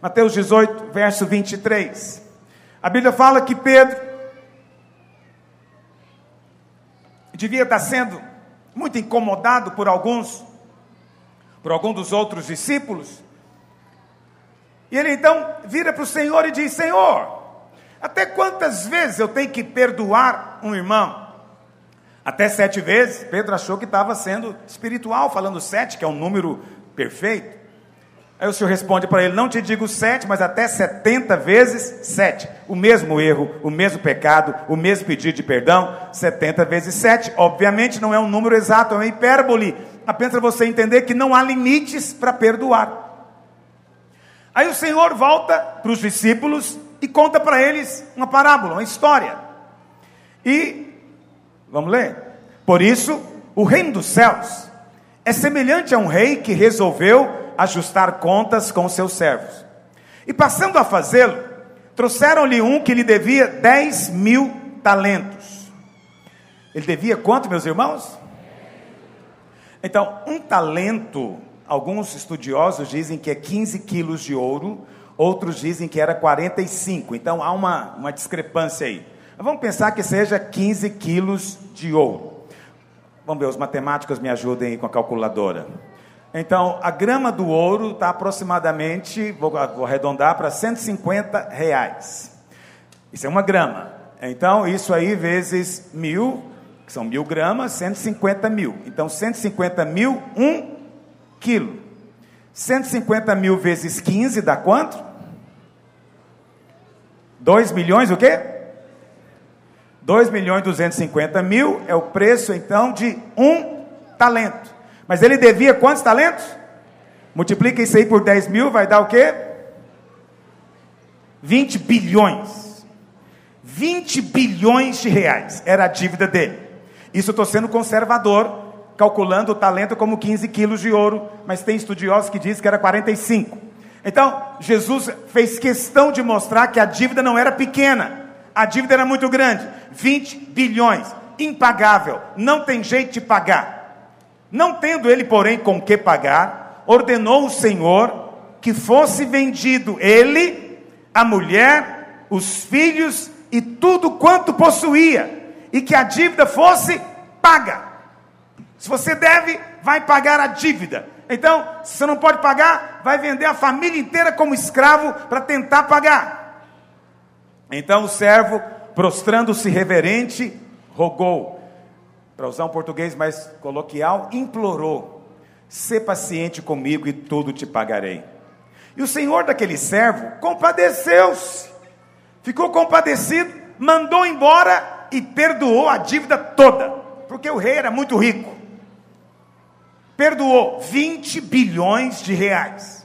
Mateus 18, verso 23. A Bíblia fala que Pedro devia estar sendo muito incomodado por alguns por algum dos outros discípulos. E ele então vira para o Senhor e diz: Senhor, até quantas vezes eu tenho que perdoar um irmão? Até sete vezes. Pedro achou que estava sendo espiritual, falando sete, que é um número perfeito. Aí o Senhor responde para ele: Não te digo sete, mas até setenta vezes sete. O mesmo erro, o mesmo pecado, o mesmo pedido de perdão, setenta vezes sete. Obviamente não é um número exato, é uma hipérbole apenas para você entender que não há limites para perdoar. Aí o Senhor volta para os discípulos e conta para eles uma parábola, uma história. E, vamos ler? Por isso, o reino dos céus é semelhante a um rei que resolveu ajustar contas com seus servos. E passando a fazê-lo, trouxeram-lhe um que lhe devia 10 mil talentos. Ele devia quanto, meus irmãos? Então, um talento, alguns estudiosos dizem que é 15 quilos de ouro, outros dizem que era 45. Então, há uma, uma discrepância aí. Mas vamos pensar que seja 15 quilos de ouro. Vamos ver, os matemáticos me ajudem aí com a calculadora. Então, a grama do ouro está aproximadamente, vou, vou arredondar para 150 reais. Isso é uma grama. Então, isso aí vezes mil que são mil gramas, 150 mil. Então, 150 mil, um quilo. 150 mil vezes 15 dá quanto? 2 milhões o quê? 2 milhões e 250 mil é o preço, então, de um talento. Mas ele devia quantos talentos? Multiplica isso aí por 10 mil, vai dar o quê? 20 bilhões. 20 bilhões de reais era a dívida dele. Isso eu estou sendo conservador, calculando o talento como 15 quilos de ouro, mas tem estudiosos que dizem que era 45. Então, Jesus fez questão de mostrar que a dívida não era pequena, a dívida era muito grande 20 bilhões, impagável, não tem jeito de pagar. Não tendo ele, porém, com que pagar, ordenou o Senhor que fosse vendido ele, a mulher, os filhos e tudo quanto possuía e que a dívida fosse paga. Se você deve, vai pagar a dívida. Então, se você não pode pagar, vai vender a família inteira como escravo para tentar pagar. Então o servo, prostrando-se reverente, rogou, para usar um português mais coloquial, implorou: "Sê paciente comigo e tudo te pagarei". E o senhor daquele servo compadeceu-se, ficou compadecido, mandou embora e perdoou a dívida toda, porque o rei era muito rico. Perdoou 20 bilhões de reais.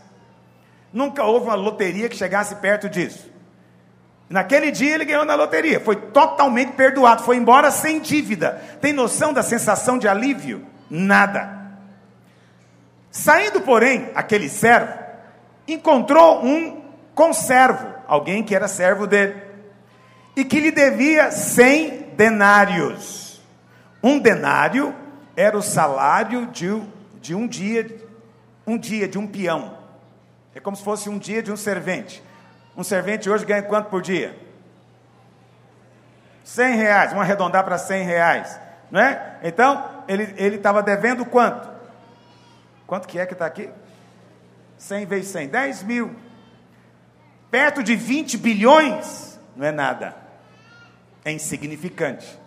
Nunca houve uma loteria que chegasse perto disso. Naquele dia ele ganhou na loteria, foi totalmente perdoado, foi embora sem dívida. Tem noção da sensação de alívio? Nada. Saindo, porém, aquele servo encontrou um conservo, alguém que era servo dele, e que lhe devia cem denários. Um denário era o salário de, de um dia, um dia de um peão. É como se fosse um dia de um servente. Um servente hoje ganha quanto por dia? 100 reais, vamos arredondar para 100 reais, não é? Então, ele estava devendo quanto? Quanto que é que está aqui? 100 vezes 100, 10 mil. Perto de 20 bilhões, não é nada. É insignificante.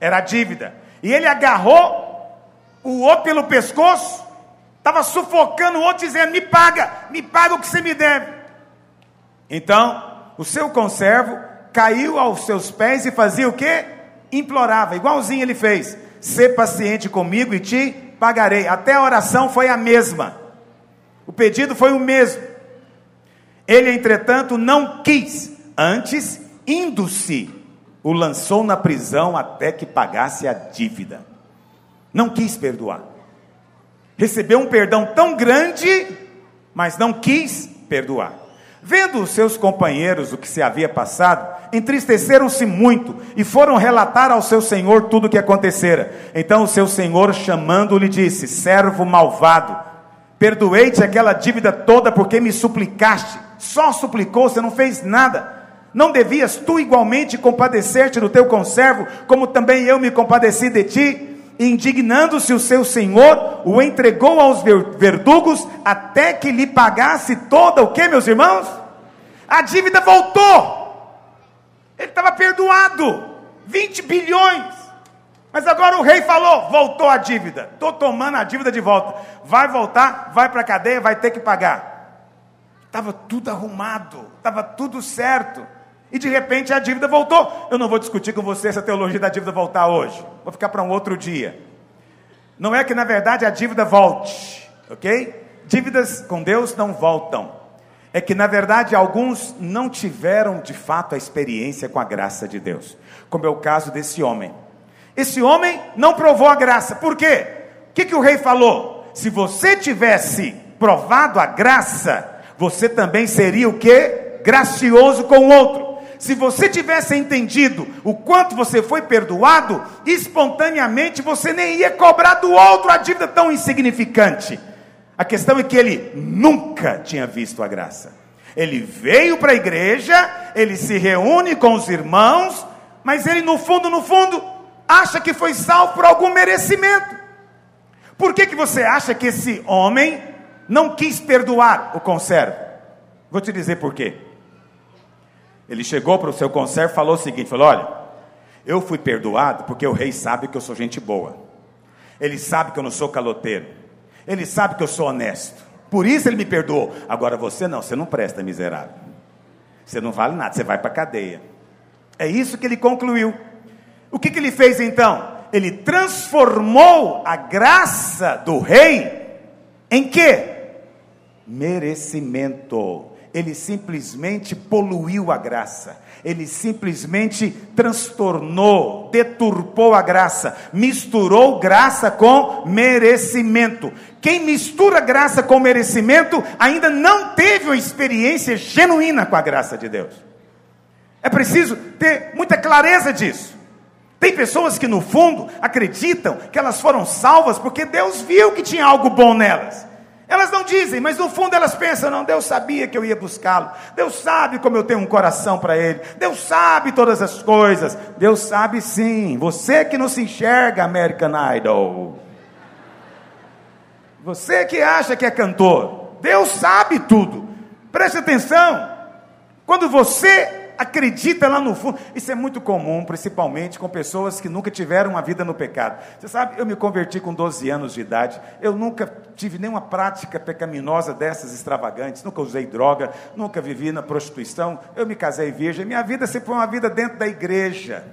Era a dívida. E ele agarrou o outro pelo pescoço, estava sufocando o outro, dizendo: Me paga, me paga o que você me deve. Então, o seu conservo caiu aos seus pés e fazia o que? Implorava, igualzinho ele fez: Ser paciente comigo e te pagarei. Até a oração foi a mesma, o pedido foi o mesmo. Ele, entretanto, não quis, antes, indo-se, o lançou na prisão até que pagasse a dívida. Não quis perdoar. Recebeu um perdão tão grande, mas não quis perdoar. Vendo os seus companheiros o que se havia passado, entristeceram-se muito e foram relatar ao seu senhor tudo o que acontecera. Então o seu senhor, chamando-lhe, disse: Servo malvado, perdoei-te aquela dívida toda porque me suplicaste. Só suplicou, você não fez nada. Não devias tu igualmente compadecer-te do teu conservo, como também eu me compadeci de ti? Indignando-se o seu senhor, o entregou aos verdugos até que lhe pagasse toda o que, meus irmãos? A dívida voltou. Ele estava perdoado, 20 bilhões. Mas agora o rei falou: voltou a dívida. Estou tomando a dívida de volta. Vai voltar, vai para a cadeia, vai ter que pagar. Estava tudo arrumado, estava tudo certo e de repente a dívida voltou. Eu não vou discutir com você essa teologia da dívida voltar hoje, vou ficar para um outro dia. Não é que na verdade a dívida volte, ok? Dívidas com Deus não voltam. É que na verdade alguns não tiveram de fato a experiência com a graça de Deus, como é o caso desse homem. Esse homem não provou a graça, por quê? O que, que o rei falou? Se você tivesse provado a graça, você também seria o que? Gracioso com o outro. Se você tivesse entendido o quanto você foi perdoado, espontaneamente você nem ia cobrar do outro a dívida tão insignificante. A questão é que ele nunca tinha visto a graça. Ele veio para a igreja, ele se reúne com os irmãos, mas ele no fundo, no fundo, acha que foi salvo por algum merecimento. Por que, que você acha que esse homem não quis perdoar o conservo? Vou te dizer por quê. Ele chegou para o seu conservo e falou o seguinte: falou, olha, eu fui perdoado porque o rei sabe que eu sou gente boa. Ele sabe que eu não sou caloteiro. Ele sabe que eu sou honesto. Por isso ele me perdoou. Agora você não, você não presta, miserável. Você não vale nada, você vai para a cadeia. É isso que ele concluiu. O que, que ele fez então? Ele transformou a graça do rei em quê? Merecimento ele simplesmente poluiu a graça, ele simplesmente transtornou, deturpou a graça, misturou graça com merecimento. Quem mistura graça com merecimento ainda não teve uma experiência genuína com a graça de Deus. É preciso ter muita clareza disso. Tem pessoas que no fundo acreditam que elas foram salvas porque Deus viu que tinha algo bom nelas. Elas não dizem, mas no fundo elas pensam: não, Deus sabia que eu ia buscá-lo. Deus sabe como eu tenho um coração para Ele. Deus sabe todas as coisas. Deus sabe sim. Você que não se enxerga, American Idol. Você que acha que é cantor. Deus sabe tudo. Preste atenção. Quando você acredita lá no fundo. Isso é muito comum, principalmente com pessoas que nunca tiveram uma vida no pecado. Você sabe, eu me converti com 12 anos de idade, eu nunca tive nenhuma prática pecaminosa dessas extravagantes, nunca usei droga, nunca vivi na prostituição, eu me casei virgem, minha vida sempre foi uma vida dentro da igreja.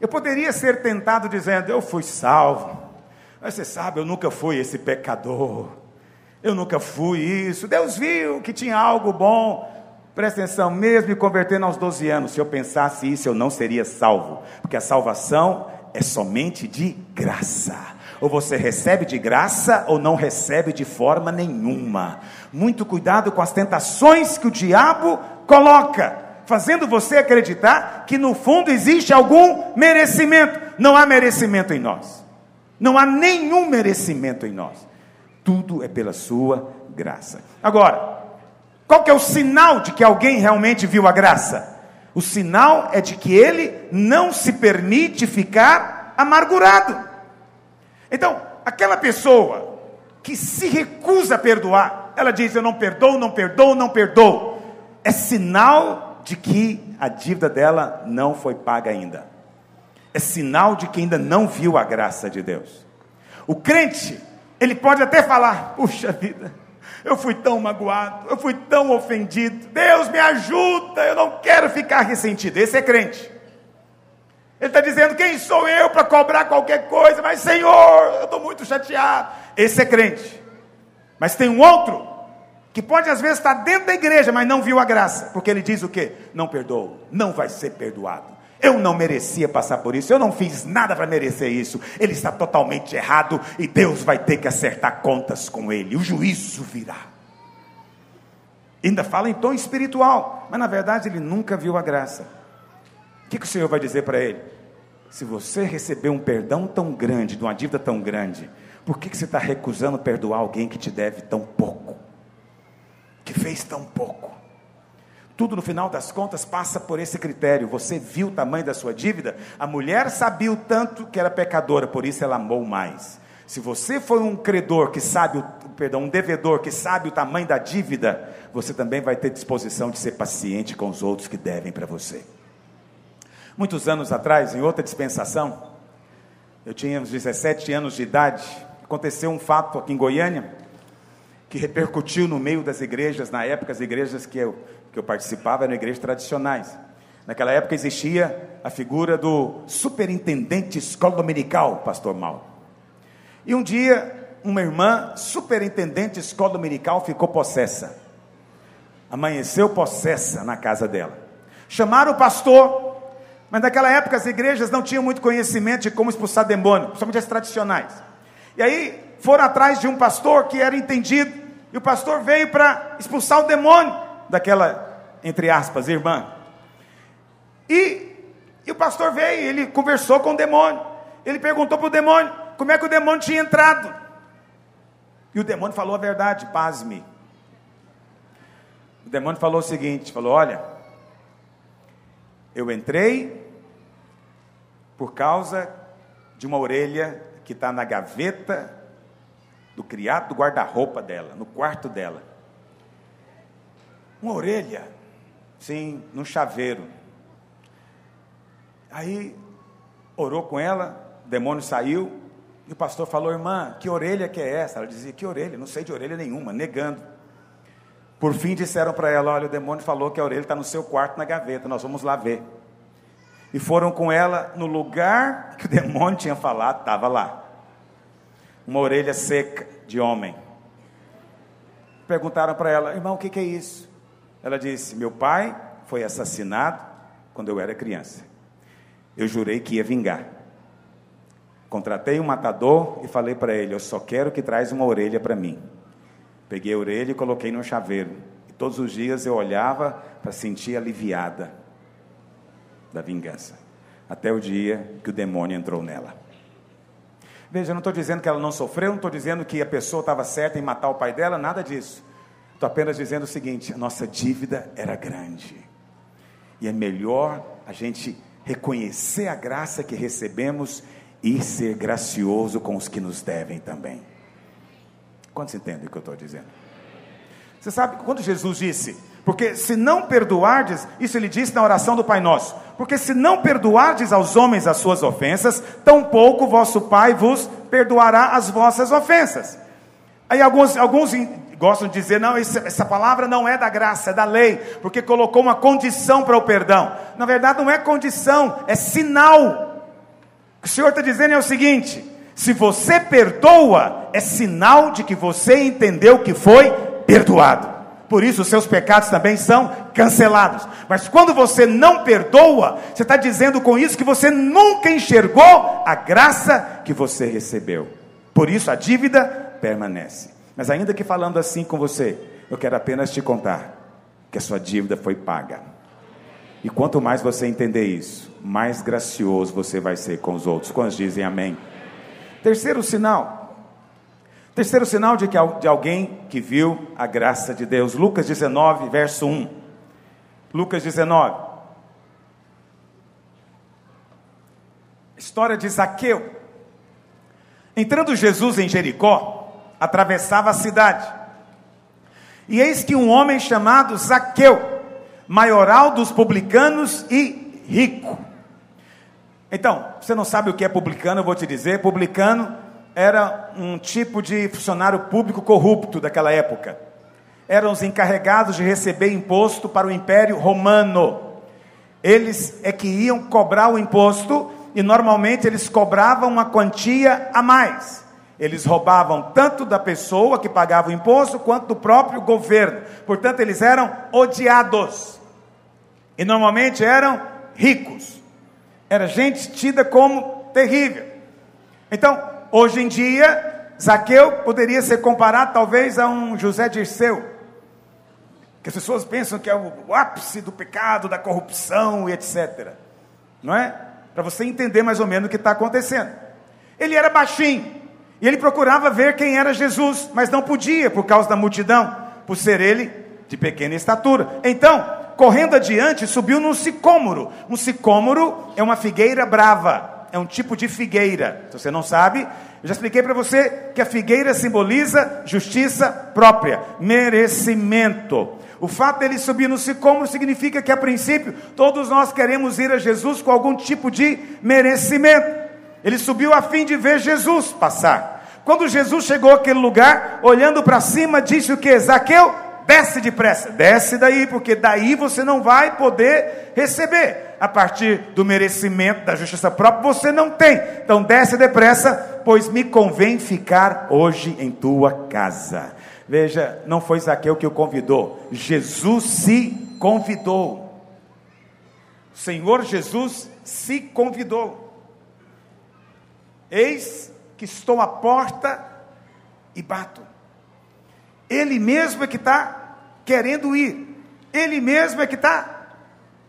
Eu poderia ser tentado dizendo, eu fui salvo, mas você sabe, eu nunca fui esse pecador. Eu nunca fui isso. Deus viu que tinha algo bom. Presta atenção, mesmo me convertendo aos 12 anos, se eu pensasse isso, eu não seria salvo, porque a salvação é somente de graça. Ou você recebe de graça ou não recebe de forma nenhuma. Muito cuidado com as tentações que o diabo coloca, fazendo você acreditar que no fundo existe algum merecimento. Não há merecimento em nós. Não há nenhum merecimento em nós. Tudo é pela sua graça. Agora, qual que é o sinal de que alguém realmente viu a graça? O sinal é de que ele não se permite ficar amargurado. Então, aquela pessoa que se recusa a perdoar, ela diz: Eu não perdoo, não perdoo, não perdoo. É sinal de que a dívida dela não foi paga ainda. É sinal de que ainda não viu a graça de Deus. O crente, ele pode até falar: Puxa vida, eu fui tão magoado, eu fui tão ofendido. Deus me ajuda, eu não quero ficar ressentido. Esse é crente. Ele está dizendo: quem sou eu para cobrar qualquer coisa? Mas Senhor, eu estou muito chateado. Esse é crente. Mas tem um outro que pode às vezes estar dentro da igreja, mas não viu a graça, porque ele diz o quê? Não perdoou, não vai ser perdoado. Eu não merecia passar por isso, eu não fiz nada para merecer isso. Ele está totalmente errado e Deus vai ter que acertar contas com ele. O juízo virá. Ainda fala em tom espiritual, mas na verdade ele nunca viu a graça. O que, que o Senhor vai dizer para ele? Se você recebeu um perdão tão grande, de uma dívida tão grande, por que, que você está recusando perdoar alguém que te deve tão pouco? Que fez tão pouco? Tudo no final das contas passa por esse critério. Você viu o tamanho da sua dívida? A mulher sabia o tanto que era pecadora, por isso ela amou mais. Se você foi um credor que sabe, o, perdão, um devedor que sabe o tamanho da dívida, você também vai ter disposição de ser paciente com os outros que devem para você. Muitos anos atrás, em outra dispensação, eu tinha uns 17 anos de idade, aconteceu um fato aqui em Goiânia que repercutiu no meio das igrejas, na época as igrejas que eu que eu participava eram igrejas tradicionais. Naquela época existia a figura do superintendente escola dominical, pastor Mal. E um dia, uma irmã, superintendente escola dominical, ficou possessa. Amanheceu possessa na casa dela. Chamaram o pastor, mas naquela época as igrejas não tinham muito conhecimento de como expulsar demônio, principalmente as tradicionais. E aí foram atrás de um pastor que era entendido, e o pastor veio para expulsar o demônio daquela, entre aspas, irmã. E, e o pastor veio, ele conversou com o demônio. Ele perguntou para o demônio como é que o demônio tinha entrado. E o demônio falou a verdade, pasme. O demônio falou o seguinte: falou, olha, eu entrei por causa de uma orelha que está na gaveta do criado do guarda-roupa dela, no quarto dela uma orelha, sim, num chaveiro. Aí orou com ela, o demônio saiu, e o pastor falou: Irmã, que orelha que é essa? Ela dizia: Que orelha? Não sei de orelha nenhuma, negando. Por fim disseram para ela: Olha, o demônio falou que a orelha está no seu quarto na gaveta, nós vamos lá ver. E foram com ela no lugar que o demônio tinha falado, estava lá. Uma orelha seca de homem. Perguntaram para ela: Irmão, o que, que é isso? Ela disse: Meu pai foi assassinado quando eu era criança. Eu jurei que ia vingar. Contratei um matador e falei para ele: Eu só quero que traz uma orelha para mim. Peguei a orelha e coloquei no chaveiro. E todos os dias eu olhava para sentir aliviada da vingança. Até o dia que o demônio entrou nela. Veja, eu não estou dizendo que ela não sofreu, não estou dizendo que a pessoa estava certa em matar o pai dela, nada disso. Estou apenas dizendo o seguinte: a nossa dívida era grande. E é melhor a gente reconhecer a graça que recebemos e ser gracioso com os que nos devem também. Quantos entendem o que eu estou dizendo? Você sabe quando Jesus disse, porque se não perdoardes, isso ele disse na oração do Pai Nosso, porque se não perdoardes aos homens as suas ofensas, tampouco vosso Pai vos perdoará as vossas ofensas. Aí alguns, alguns gostam de dizer, não, essa palavra não é da graça, é da lei, porque colocou uma condição para o perdão. Na verdade, não é condição, é sinal. O que o Senhor está dizendo é o seguinte: Se você perdoa, é sinal de que você entendeu que foi perdoado. Por isso, os seus pecados também são cancelados. Mas quando você não perdoa, você está dizendo com isso que você nunca enxergou a graça que você recebeu. Por isso, a dívida permanece. Mas, ainda que falando assim com você, eu quero apenas te contar que a sua dívida foi paga. E quanto mais você entender isso, mais gracioso você vai ser com os outros. Quantos dizem amém? Terceiro sinal. Terceiro sinal de, que, de alguém que viu a graça de Deus. Lucas 19, verso 1. Lucas 19. História de Zaqueu. Entrando Jesus em Jericó, atravessava a cidade. E eis que um homem chamado Zaqueu, maioral dos publicanos e rico, então, você não sabe o que é publicano, eu vou te dizer. Publicano era um tipo de funcionário público corrupto daquela época. Eram os encarregados de receber imposto para o Império Romano. Eles é que iam cobrar o imposto e normalmente eles cobravam uma quantia a mais. Eles roubavam tanto da pessoa que pagava o imposto quanto do próprio governo. Portanto, eles eram odiados. E normalmente eram ricos. Era gente tida como terrível. Então, hoje em dia, Zaqueu poderia ser comparado talvez a um José Dirceu. Que as pessoas pensam que é o ápice do pecado, da corrupção e etc. Não é? Para você entender mais ou menos o que está acontecendo. Ele era baixinho. E ele procurava ver quem era Jesus, mas não podia por causa da multidão, por ser ele de pequena estatura. Então, correndo adiante, subiu num sicômoro. Um sicômoro é uma figueira brava, é um tipo de figueira. Se você não sabe, eu já expliquei para você que a figueira simboliza justiça própria, merecimento. O fato dele subir no sicômoro significa que, a princípio, todos nós queremos ir a Jesus com algum tipo de merecimento. Ele subiu a fim de ver Jesus passar. Quando Jesus chegou àquele lugar, olhando para cima, disse o que? Zaqueu, desce depressa, desce daí, porque daí você não vai poder receber. A partir do merecimento da justiça própria, você não tem. Então desce depressa, pois me convém ficar hoje em tua casa. Veja, não foi Zaqueu que o convidou, Jesus se convidou. O Senhor Jesus se convidou. Eis que estou à porta e bato. Ele mesmo é que está querendo ir. Ele mesmo é que está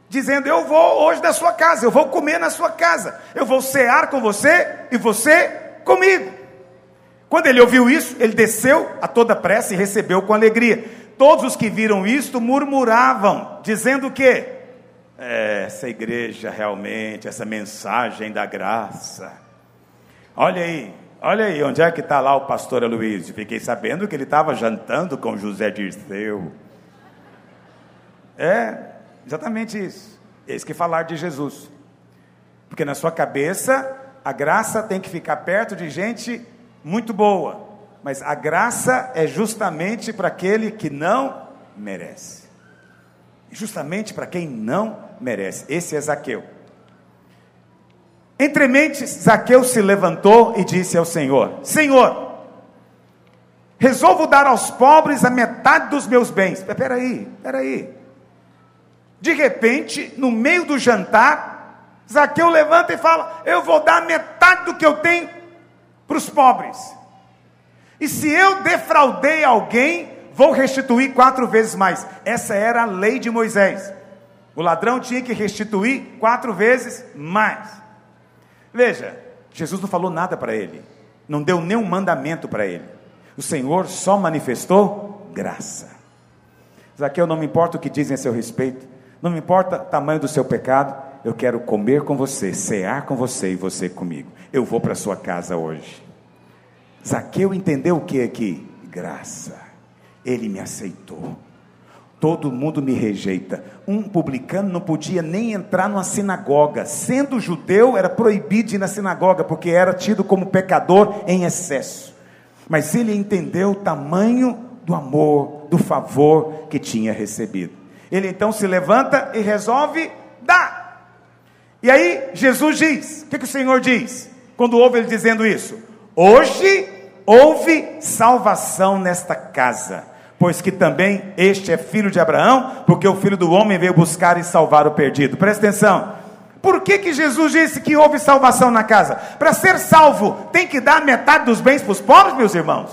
dizendo: Eu vou hoje da sua casa, eu vou comer na sua casa, eu vou cear com você e você comigo. Quando ele ouviu isso, ele desceu a toda pressa e recebeu com alegria. Todos os que viram isto murmuravam, dizendo o quê? É, essa igreja realmente, essa mensagem da graça. Olha aí, olha aí, onde é que está lá o pastor Aloysio? Fiquei sabendo que ele estava jantando com José Dirceu. É exatamente isso. Eis que falar de Jesus. Porque na sua cabeça, a graça tem que ficar perto de gente muito boa. Mas a graça é justamente para aquele que não merece. Justamente para quem não merece. Esse é Zaqueu. Entre mentes, Zaqueu se levantou e disse ao Senhor: Senhor, resolvo dar aos pobres a metade dos meus bens. Espera aí, espera aí. De repente, no meio do jantar, Zaqueu levanta e fala: Eu vou dar metade do que eu tenho para os pobres. E se eu defraudei alguém, vou restituir quatro vezes mais. Essa era a lei de Moisés. O ladrão tinha que restituir quatro vezes mais. Veja, Jesus não falou nada para ele, não deu nenhum mandamento para ele. O Senhor só manifestou graça. Zaqueu, não me importa o que dizem a seu respeito, não me importa o tamanho do seu pecado, eu quero comer com você, cear com você e você comigo. Eu vou para sua casa hoje. Zaqueu entendeu o que aqui? Graça. Ele me aceitou. Todo mundo me rejeita. Um publicano não podia nem entrar numa sinagoga. Sendo judeu, era proibido ir na sinagoga, porque era tido como pecador em excesso. Mas ele entendeu o tamanho do amor, do favor que tinha recebido. Ele então se levanta e resolve dar. E aí Jesus diz: o que, que o Senhor diz? Quando ouve ele dizendo isso? Hoje houve salvação nesta casa, pois que também este é filho de Abraão, porque o filho do homem veio buscar e salvar o perdido. Presta atenção. Por que, que Jesus disse que houve salvação na casa? Para ser salvo, tem que dar metade dos bens para os pobres, meus irmãos?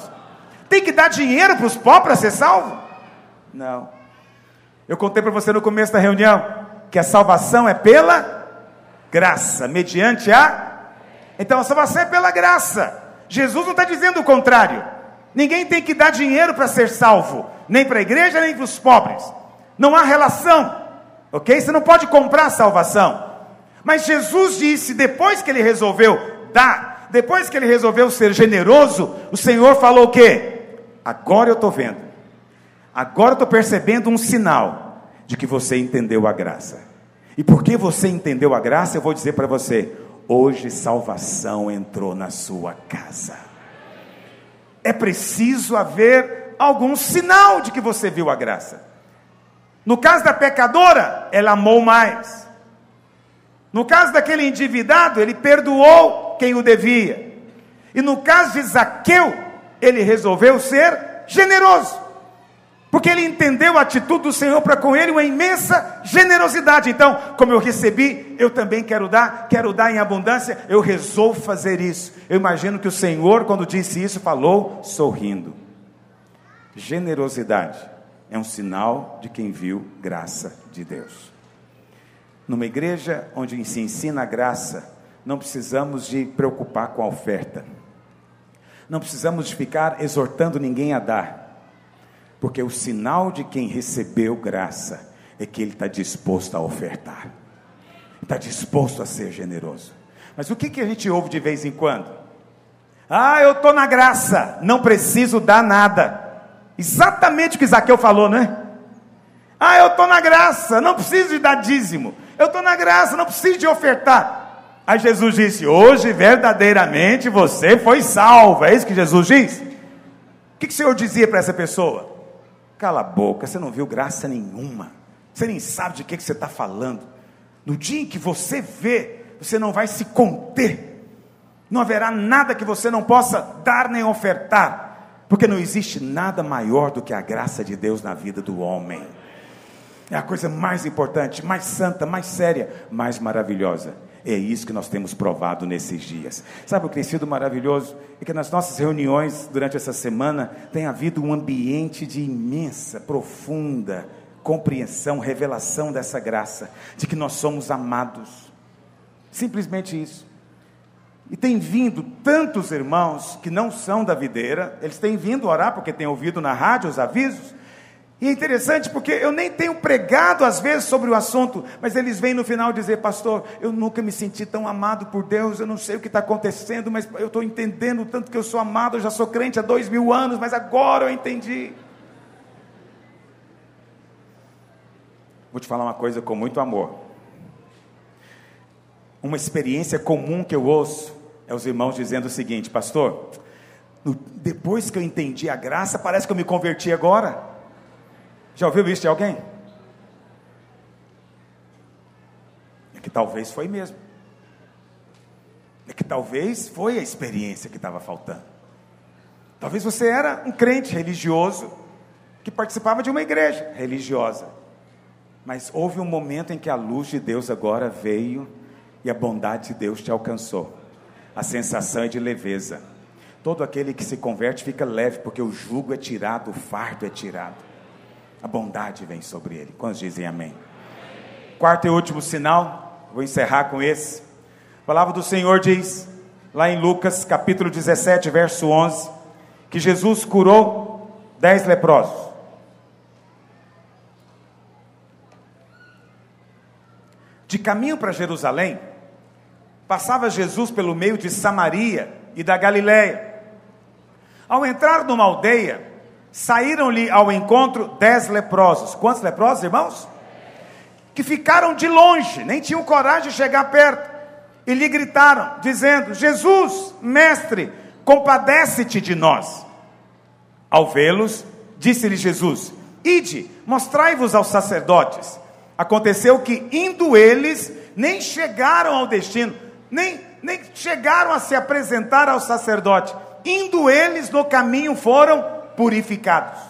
Tem que dar dinheiro para os pobres para ser salvo? Não. Eu contei para você no começo da reunião que a salvação é pela graça, mediante a. Então a salvação é pela graça. Jesus não está dizendo o contrário. Ninguém tem que dar dinheiro para ser salvo, nem para a igreja, nem para os pobres. Não há relação, ok? Você não pode comprar salvação. Mas Jesus disse, depois que ele resolveu dar, depois que ele resolveu ser generoso, o Senhor falou o quê? Agora eu estou vendo, agora eu estou percebendo um sinal de que você entendeu a graça. E porque você entendeu a graça, eu vou dizer para você: hoje salvação entrou na sua casa. É preciso haver algum sinal de que você viu a graça. No caso da pecadora, ela amou mais. No caso daquele endividado, ele perdoou quem o devia. E no caso de Zaqueu, ele resolveu ser generoso. Porque ele entendeu a atitude do Senhor para com ele, uma imensa generosidade. Então, como eu recebi, eu também quero dar, quero dar em abundância, eu resolvo fazer isso. Eu imagino que o Senhor, quando disse isso, falou sorrindo. Generosidade é um sinal de quem viu graça de Deus. Numa igreja onde se ensina a graça, não precisamos de preocupar com a oferta. Não precisamos de ficar exortando ninguém a dar. Porque o sinal de quem recebeu graça é que ele está disposto a ofertar, está disposto a ser generoso. Mas o que, que a gente ouve de vez em quando? Ah, eu estou na graça, não preciso dar nada. Exatamente o que Zaqueu falou, né? Ah, eu estou na graça, não preciso de dar dízimo. Eu estou na graça, não preciso de ofertar. Aí Jesus disse: Hoje verdadeiramente você foi salvo. É isso que Jesus diz? O que, que o Senhor dizia para essa pessoa? Cala a boca, você não viu graça nenhuma. Você nem sabe de que, que você está falando. No dia em que você vê, você não vai se conter. Não haverá nada que você não possa dar nem ofertar. Porque não existe nada maior do que a graça de Deus na vida do homem. É a coisa mais importante, mais santa, mais séria, mais maravilhosa. É isso que nós temos provado nesses dias. Sabe o que tem sido maravilhoso? É que nas nossas reuniões durante essa semana tem havido um ambiente de imensa, profunda compreensão, revelação dessa graça, de que nós somos amados. Simplesmente isso. E tem vindo tantos irmãos que não são da videira, eles têm vindo orar porque têm ouvido na rádio os avisos, e é interessante porque eu nem tenho pregado às vezes sobre o assunto, mas eles vêm no final dizer, pastor, eu nunca me senti tão amado por Deus, eu não sei o que está acontecendo, mas eu estou entendendo o tanto que eu sou amado, eu já sou crente há dois mil anos, mas agora eu entendi. Vou te falar uma coisa com muito amor. Uma experiência comum que eu ouço é os irmãos dizendo o seguinte, pastor, depois que eu entendi a graça, parece que eu me converti agora. Já ouviu isso de alguém? É que talvez foi mesmo. É que talvez foi a experiência que estava faltando. Talvez você era um crente religioso que participava de uma igreja religiosa. Mas houve um momento em que a luz de Deus agora veio e a bondade de Deus te alcançou. A sensação é de leveza. Todo aquele que se converte fica leve, porque o jugo é tirado, o fardo é tirado a bondade vem sobre ele. Quantos dizem amém? Quarto e último sinal, vou encerrar com esse. A palavra do Senhor diz, lá em Lucas capítulo 17, verso 11, que Jesus curou dez leprosos. De caminho para Jerusalém, passava Jesus pelo meio de Samaria e da Galiléia. Ao entrar numa aldeia, saíram-lhe ao encontro dez leprosos. Quantos leprosos, irmãos? Que ficaram de longe, nem tinham coragem de chegar perto, e lhe gritaram, dizendo: Jesus, mestre, compadece-te de nós. Ao vê-los, disse-lhe Jesus: Ide, mostrai-vos aos sacerdotes. Aconteceu que, indo eles, nem chegaram ao destino, nem nem chegaram a se apresentar ao sacerdote. Indo eles no caminho foram purificados.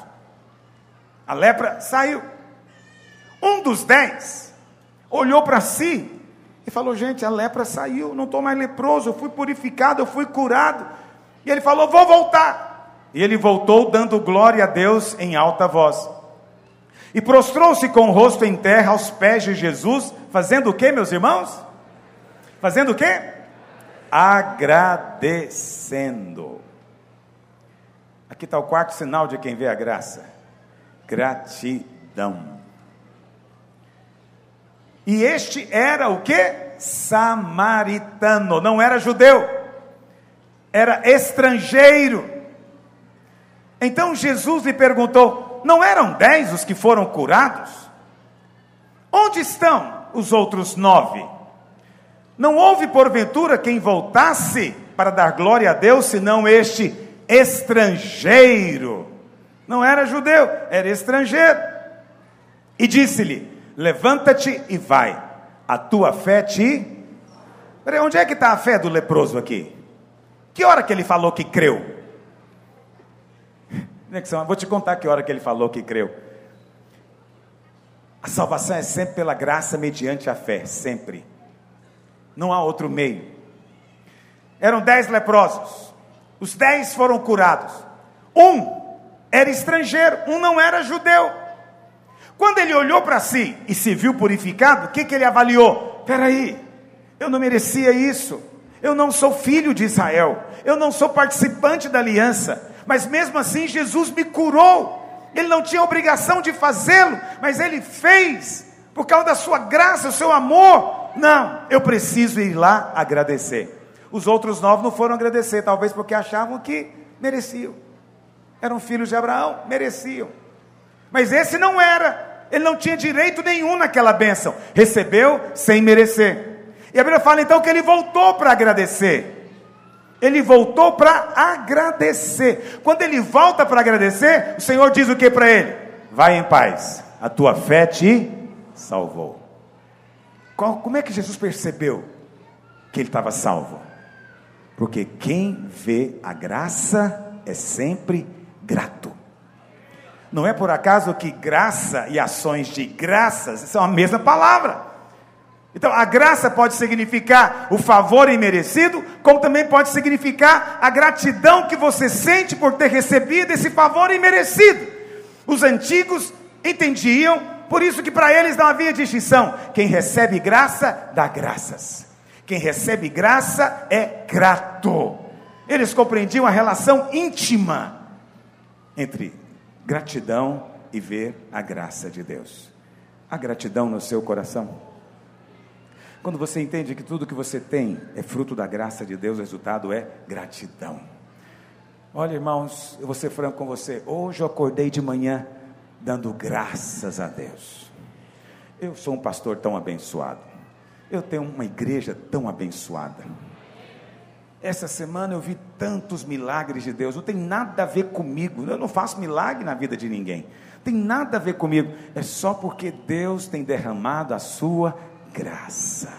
A lepra saiu. Um dos dez olhou para si e falou: Gente, a lepra saiu, não estou mais leproso, eu fui purificado, eu fui curado. E ele falou: Vou voltar. E ele voltou, dando glória a Deus em alta voz. E prostrou-se com o rosto em terra aos pés de Jesus, fazendo o que, meus irmãos? Fazendo o que? Agradecendo. Aqui está o quarto sinal de quem vê a graça: gratidão. E este era o que? Samaritano, não era judeu, era estrangeiro. Então Jesus lhe perguntou: Não eram dez os que foram curados? Onde estão os outros nove? Não houve porventura quem voltasse para dar glória a Deus, senão este estrangeiro. Não era judeu, era estrangeiro. E disse-lhe: Levanta-te e vai, a tua fé te. Peraí, onde é que está a fé do leproso aqui? Que hora que ele falou que creu? Vou te contar que hora que ele falou que creu. A salvação é sempre pela graça mediante a fé, sempre. Não há outro meio. Eram dez leprosos. Os dez foram curados. Um era estrangeiro, um não era judeu. Quando ele olhou para si e se viu purificado, o que, que ele avaliou? Peraí, eu não merecia isso. Eu não sou filho de Israel. Eu não sou participante da aliança. Mas mesmo assim, Jesus me curou. Ele não tinha obrigação de fazê-lo, mas ele fez por causa da sua graça, o seu amor. Não, eu preciso ir lá agradecer. Os outros nove não foram agradecer, talvez porque achavam que mereciam. Eram filhos de Abraão, mereciam. Mas esse não era ele não tinha direito nenhum naquela bênção, recebeu sem merecer. E a Bíblia fala então que ele voltou para agradecer. Ele voltou para agradecer. Quando ele volta para agradecer, o Senhor diz o que para ele? Vai em paz, a tua fé te salvou. Qual, como é que Jesus percebeu que ele estava salvo? Porque quem vê a graça é sempre grato. Não é por acaso que graça e ações de graças são a mesma palavra. Então, a graça pode significar o favor imerecido, como também pode significar a gratidão que você sente por ter recebido esse favor imerecido. Os antigos entendiam, por isso que para eles não havia distinção. Quem recebe graça, dá graças. Quem recebe graça é grato. Eles compreendiam a relação íntima entre gratidão e ver a graça de Deus. A gratidão no seu coração. Quando você entende que tudo que você tem é fruto da graça de Deus, o resultado é gratidão. Olha, irmãos, eu vou ser franco com você. Hoje eu acordei de manhã dando graças a Deus. Eu sou um pastor tão abençoado. Eu tenho uma igreja tão abençoada. Essa semana eu vi tantos milagres de Deus, não tem nada a ver comigo, eu não faço milagre na vida de ninguém, tem nada a ver comigo, é só porque Deus tem derramado a sua graça.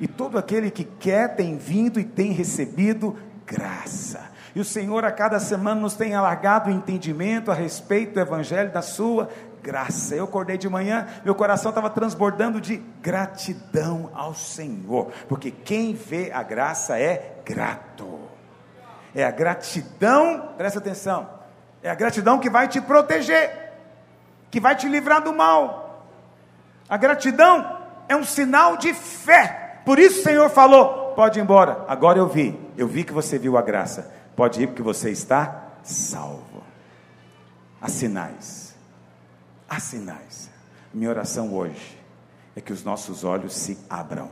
E todo aquele que quer tem vindo e tem recebido graça. E o Senhor a cada semana nos tem alargado o entendimento a respeito do Evangelho da Sua graça. Eu acordei de manhã, meu coração estava transbordando de gratidão ao Senhor, porque quem vê a graça é grato. É a gratidão, presta atenção, é a gratidão que vai te proteger, que vai te livrar do mal. A gratidão é um sinal de fé. Por isso o Senhor falou: pode ir embora. Agora eu vi, eu vi que você viu a graça. Pode ir porque você está salvo. Há sinais há sinais. Minha oração hoje é que os nossos olhos se abram,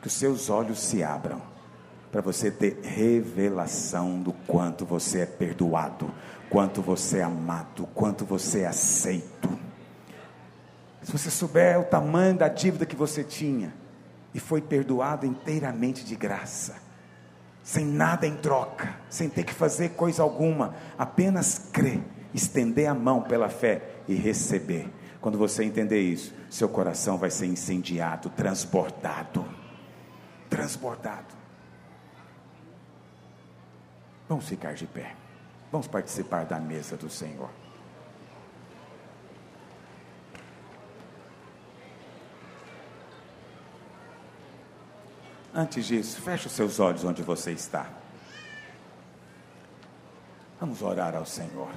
que os seus olhos se abram, para você ter revelação do quanto você é perdoado, quanto você é amado, quanto você é aceito. Se você souber o tamanho da dívida que você tinha e foi perdoado inteiramente de graça, sem nada em troca, sem ter que fazer coisa alguma, apenas crer, estender a mão pela fé e receber. Quando você entender isso, seu coração vai ser incendiado, transportado. transbordado. Vamos ficar de pé. Vamos participar da mesa do Senhor. Antes disso, feche os seus olhos onde você está. Vamos orar ao Senhor.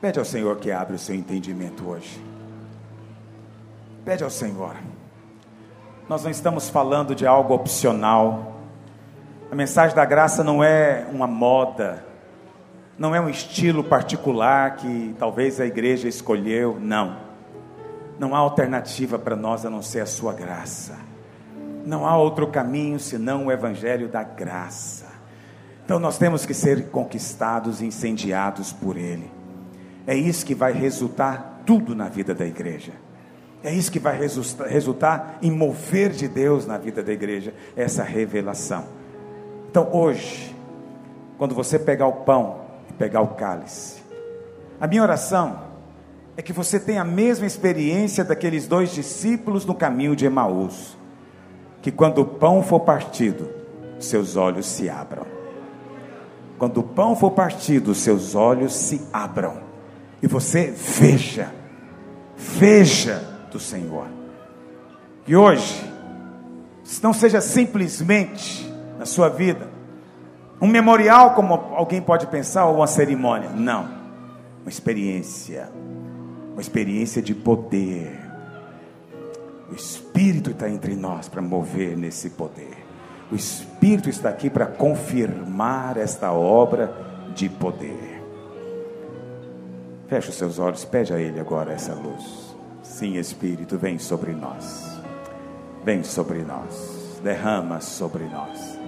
Pede ao Senhor que abra o seu entendimento hoje. Pede ao Senhor. Nós não estamos falando de algo opcional. A mensagem da graça não é uma moda, não é um estilo particular que talvez a igreja escolheu, não. Não há alternativa para nós a não ser a sua graça. Não há outro caminho senão o evangelho da graça. Então nós temos que ser conquistados e incendiados por ele. É isso que vai resultar tudo na vida da igreja. É isso que vai resultar em mover de Deus na vida da igreja, essa revelação. Então hoje, quando você pegar o pão e pegar o cálice, a minha oração é que você tenha a mesma experiência daqueles dois discípulos no caminho de Emaús, que quando o pão for partido, seus olhos se abram. Quando o pão for partido, seus olhos se abram e você veja, veja do Senhor. Que hoje não seja simplesmente na sua vida um memorial como alguém pode pensar ou uma cerimônia, não, uma experiência uma experiência de poder. O Espírito está entre nós para mover nesse poder. O Espírito está aqui para confirmar esta obra de poder. Feche os seus olhos, pede a Ele agora essa luz. Sim, Espírito, vem sobre nós. Vem sobre nós. Derrama sobre nós.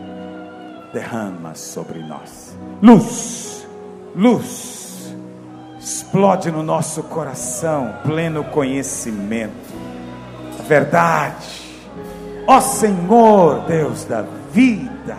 Derrama sobre nós. Luz, luz explode no nosso coração pleno conhecimento, a verdade. Ó Senhor, Deus da vida,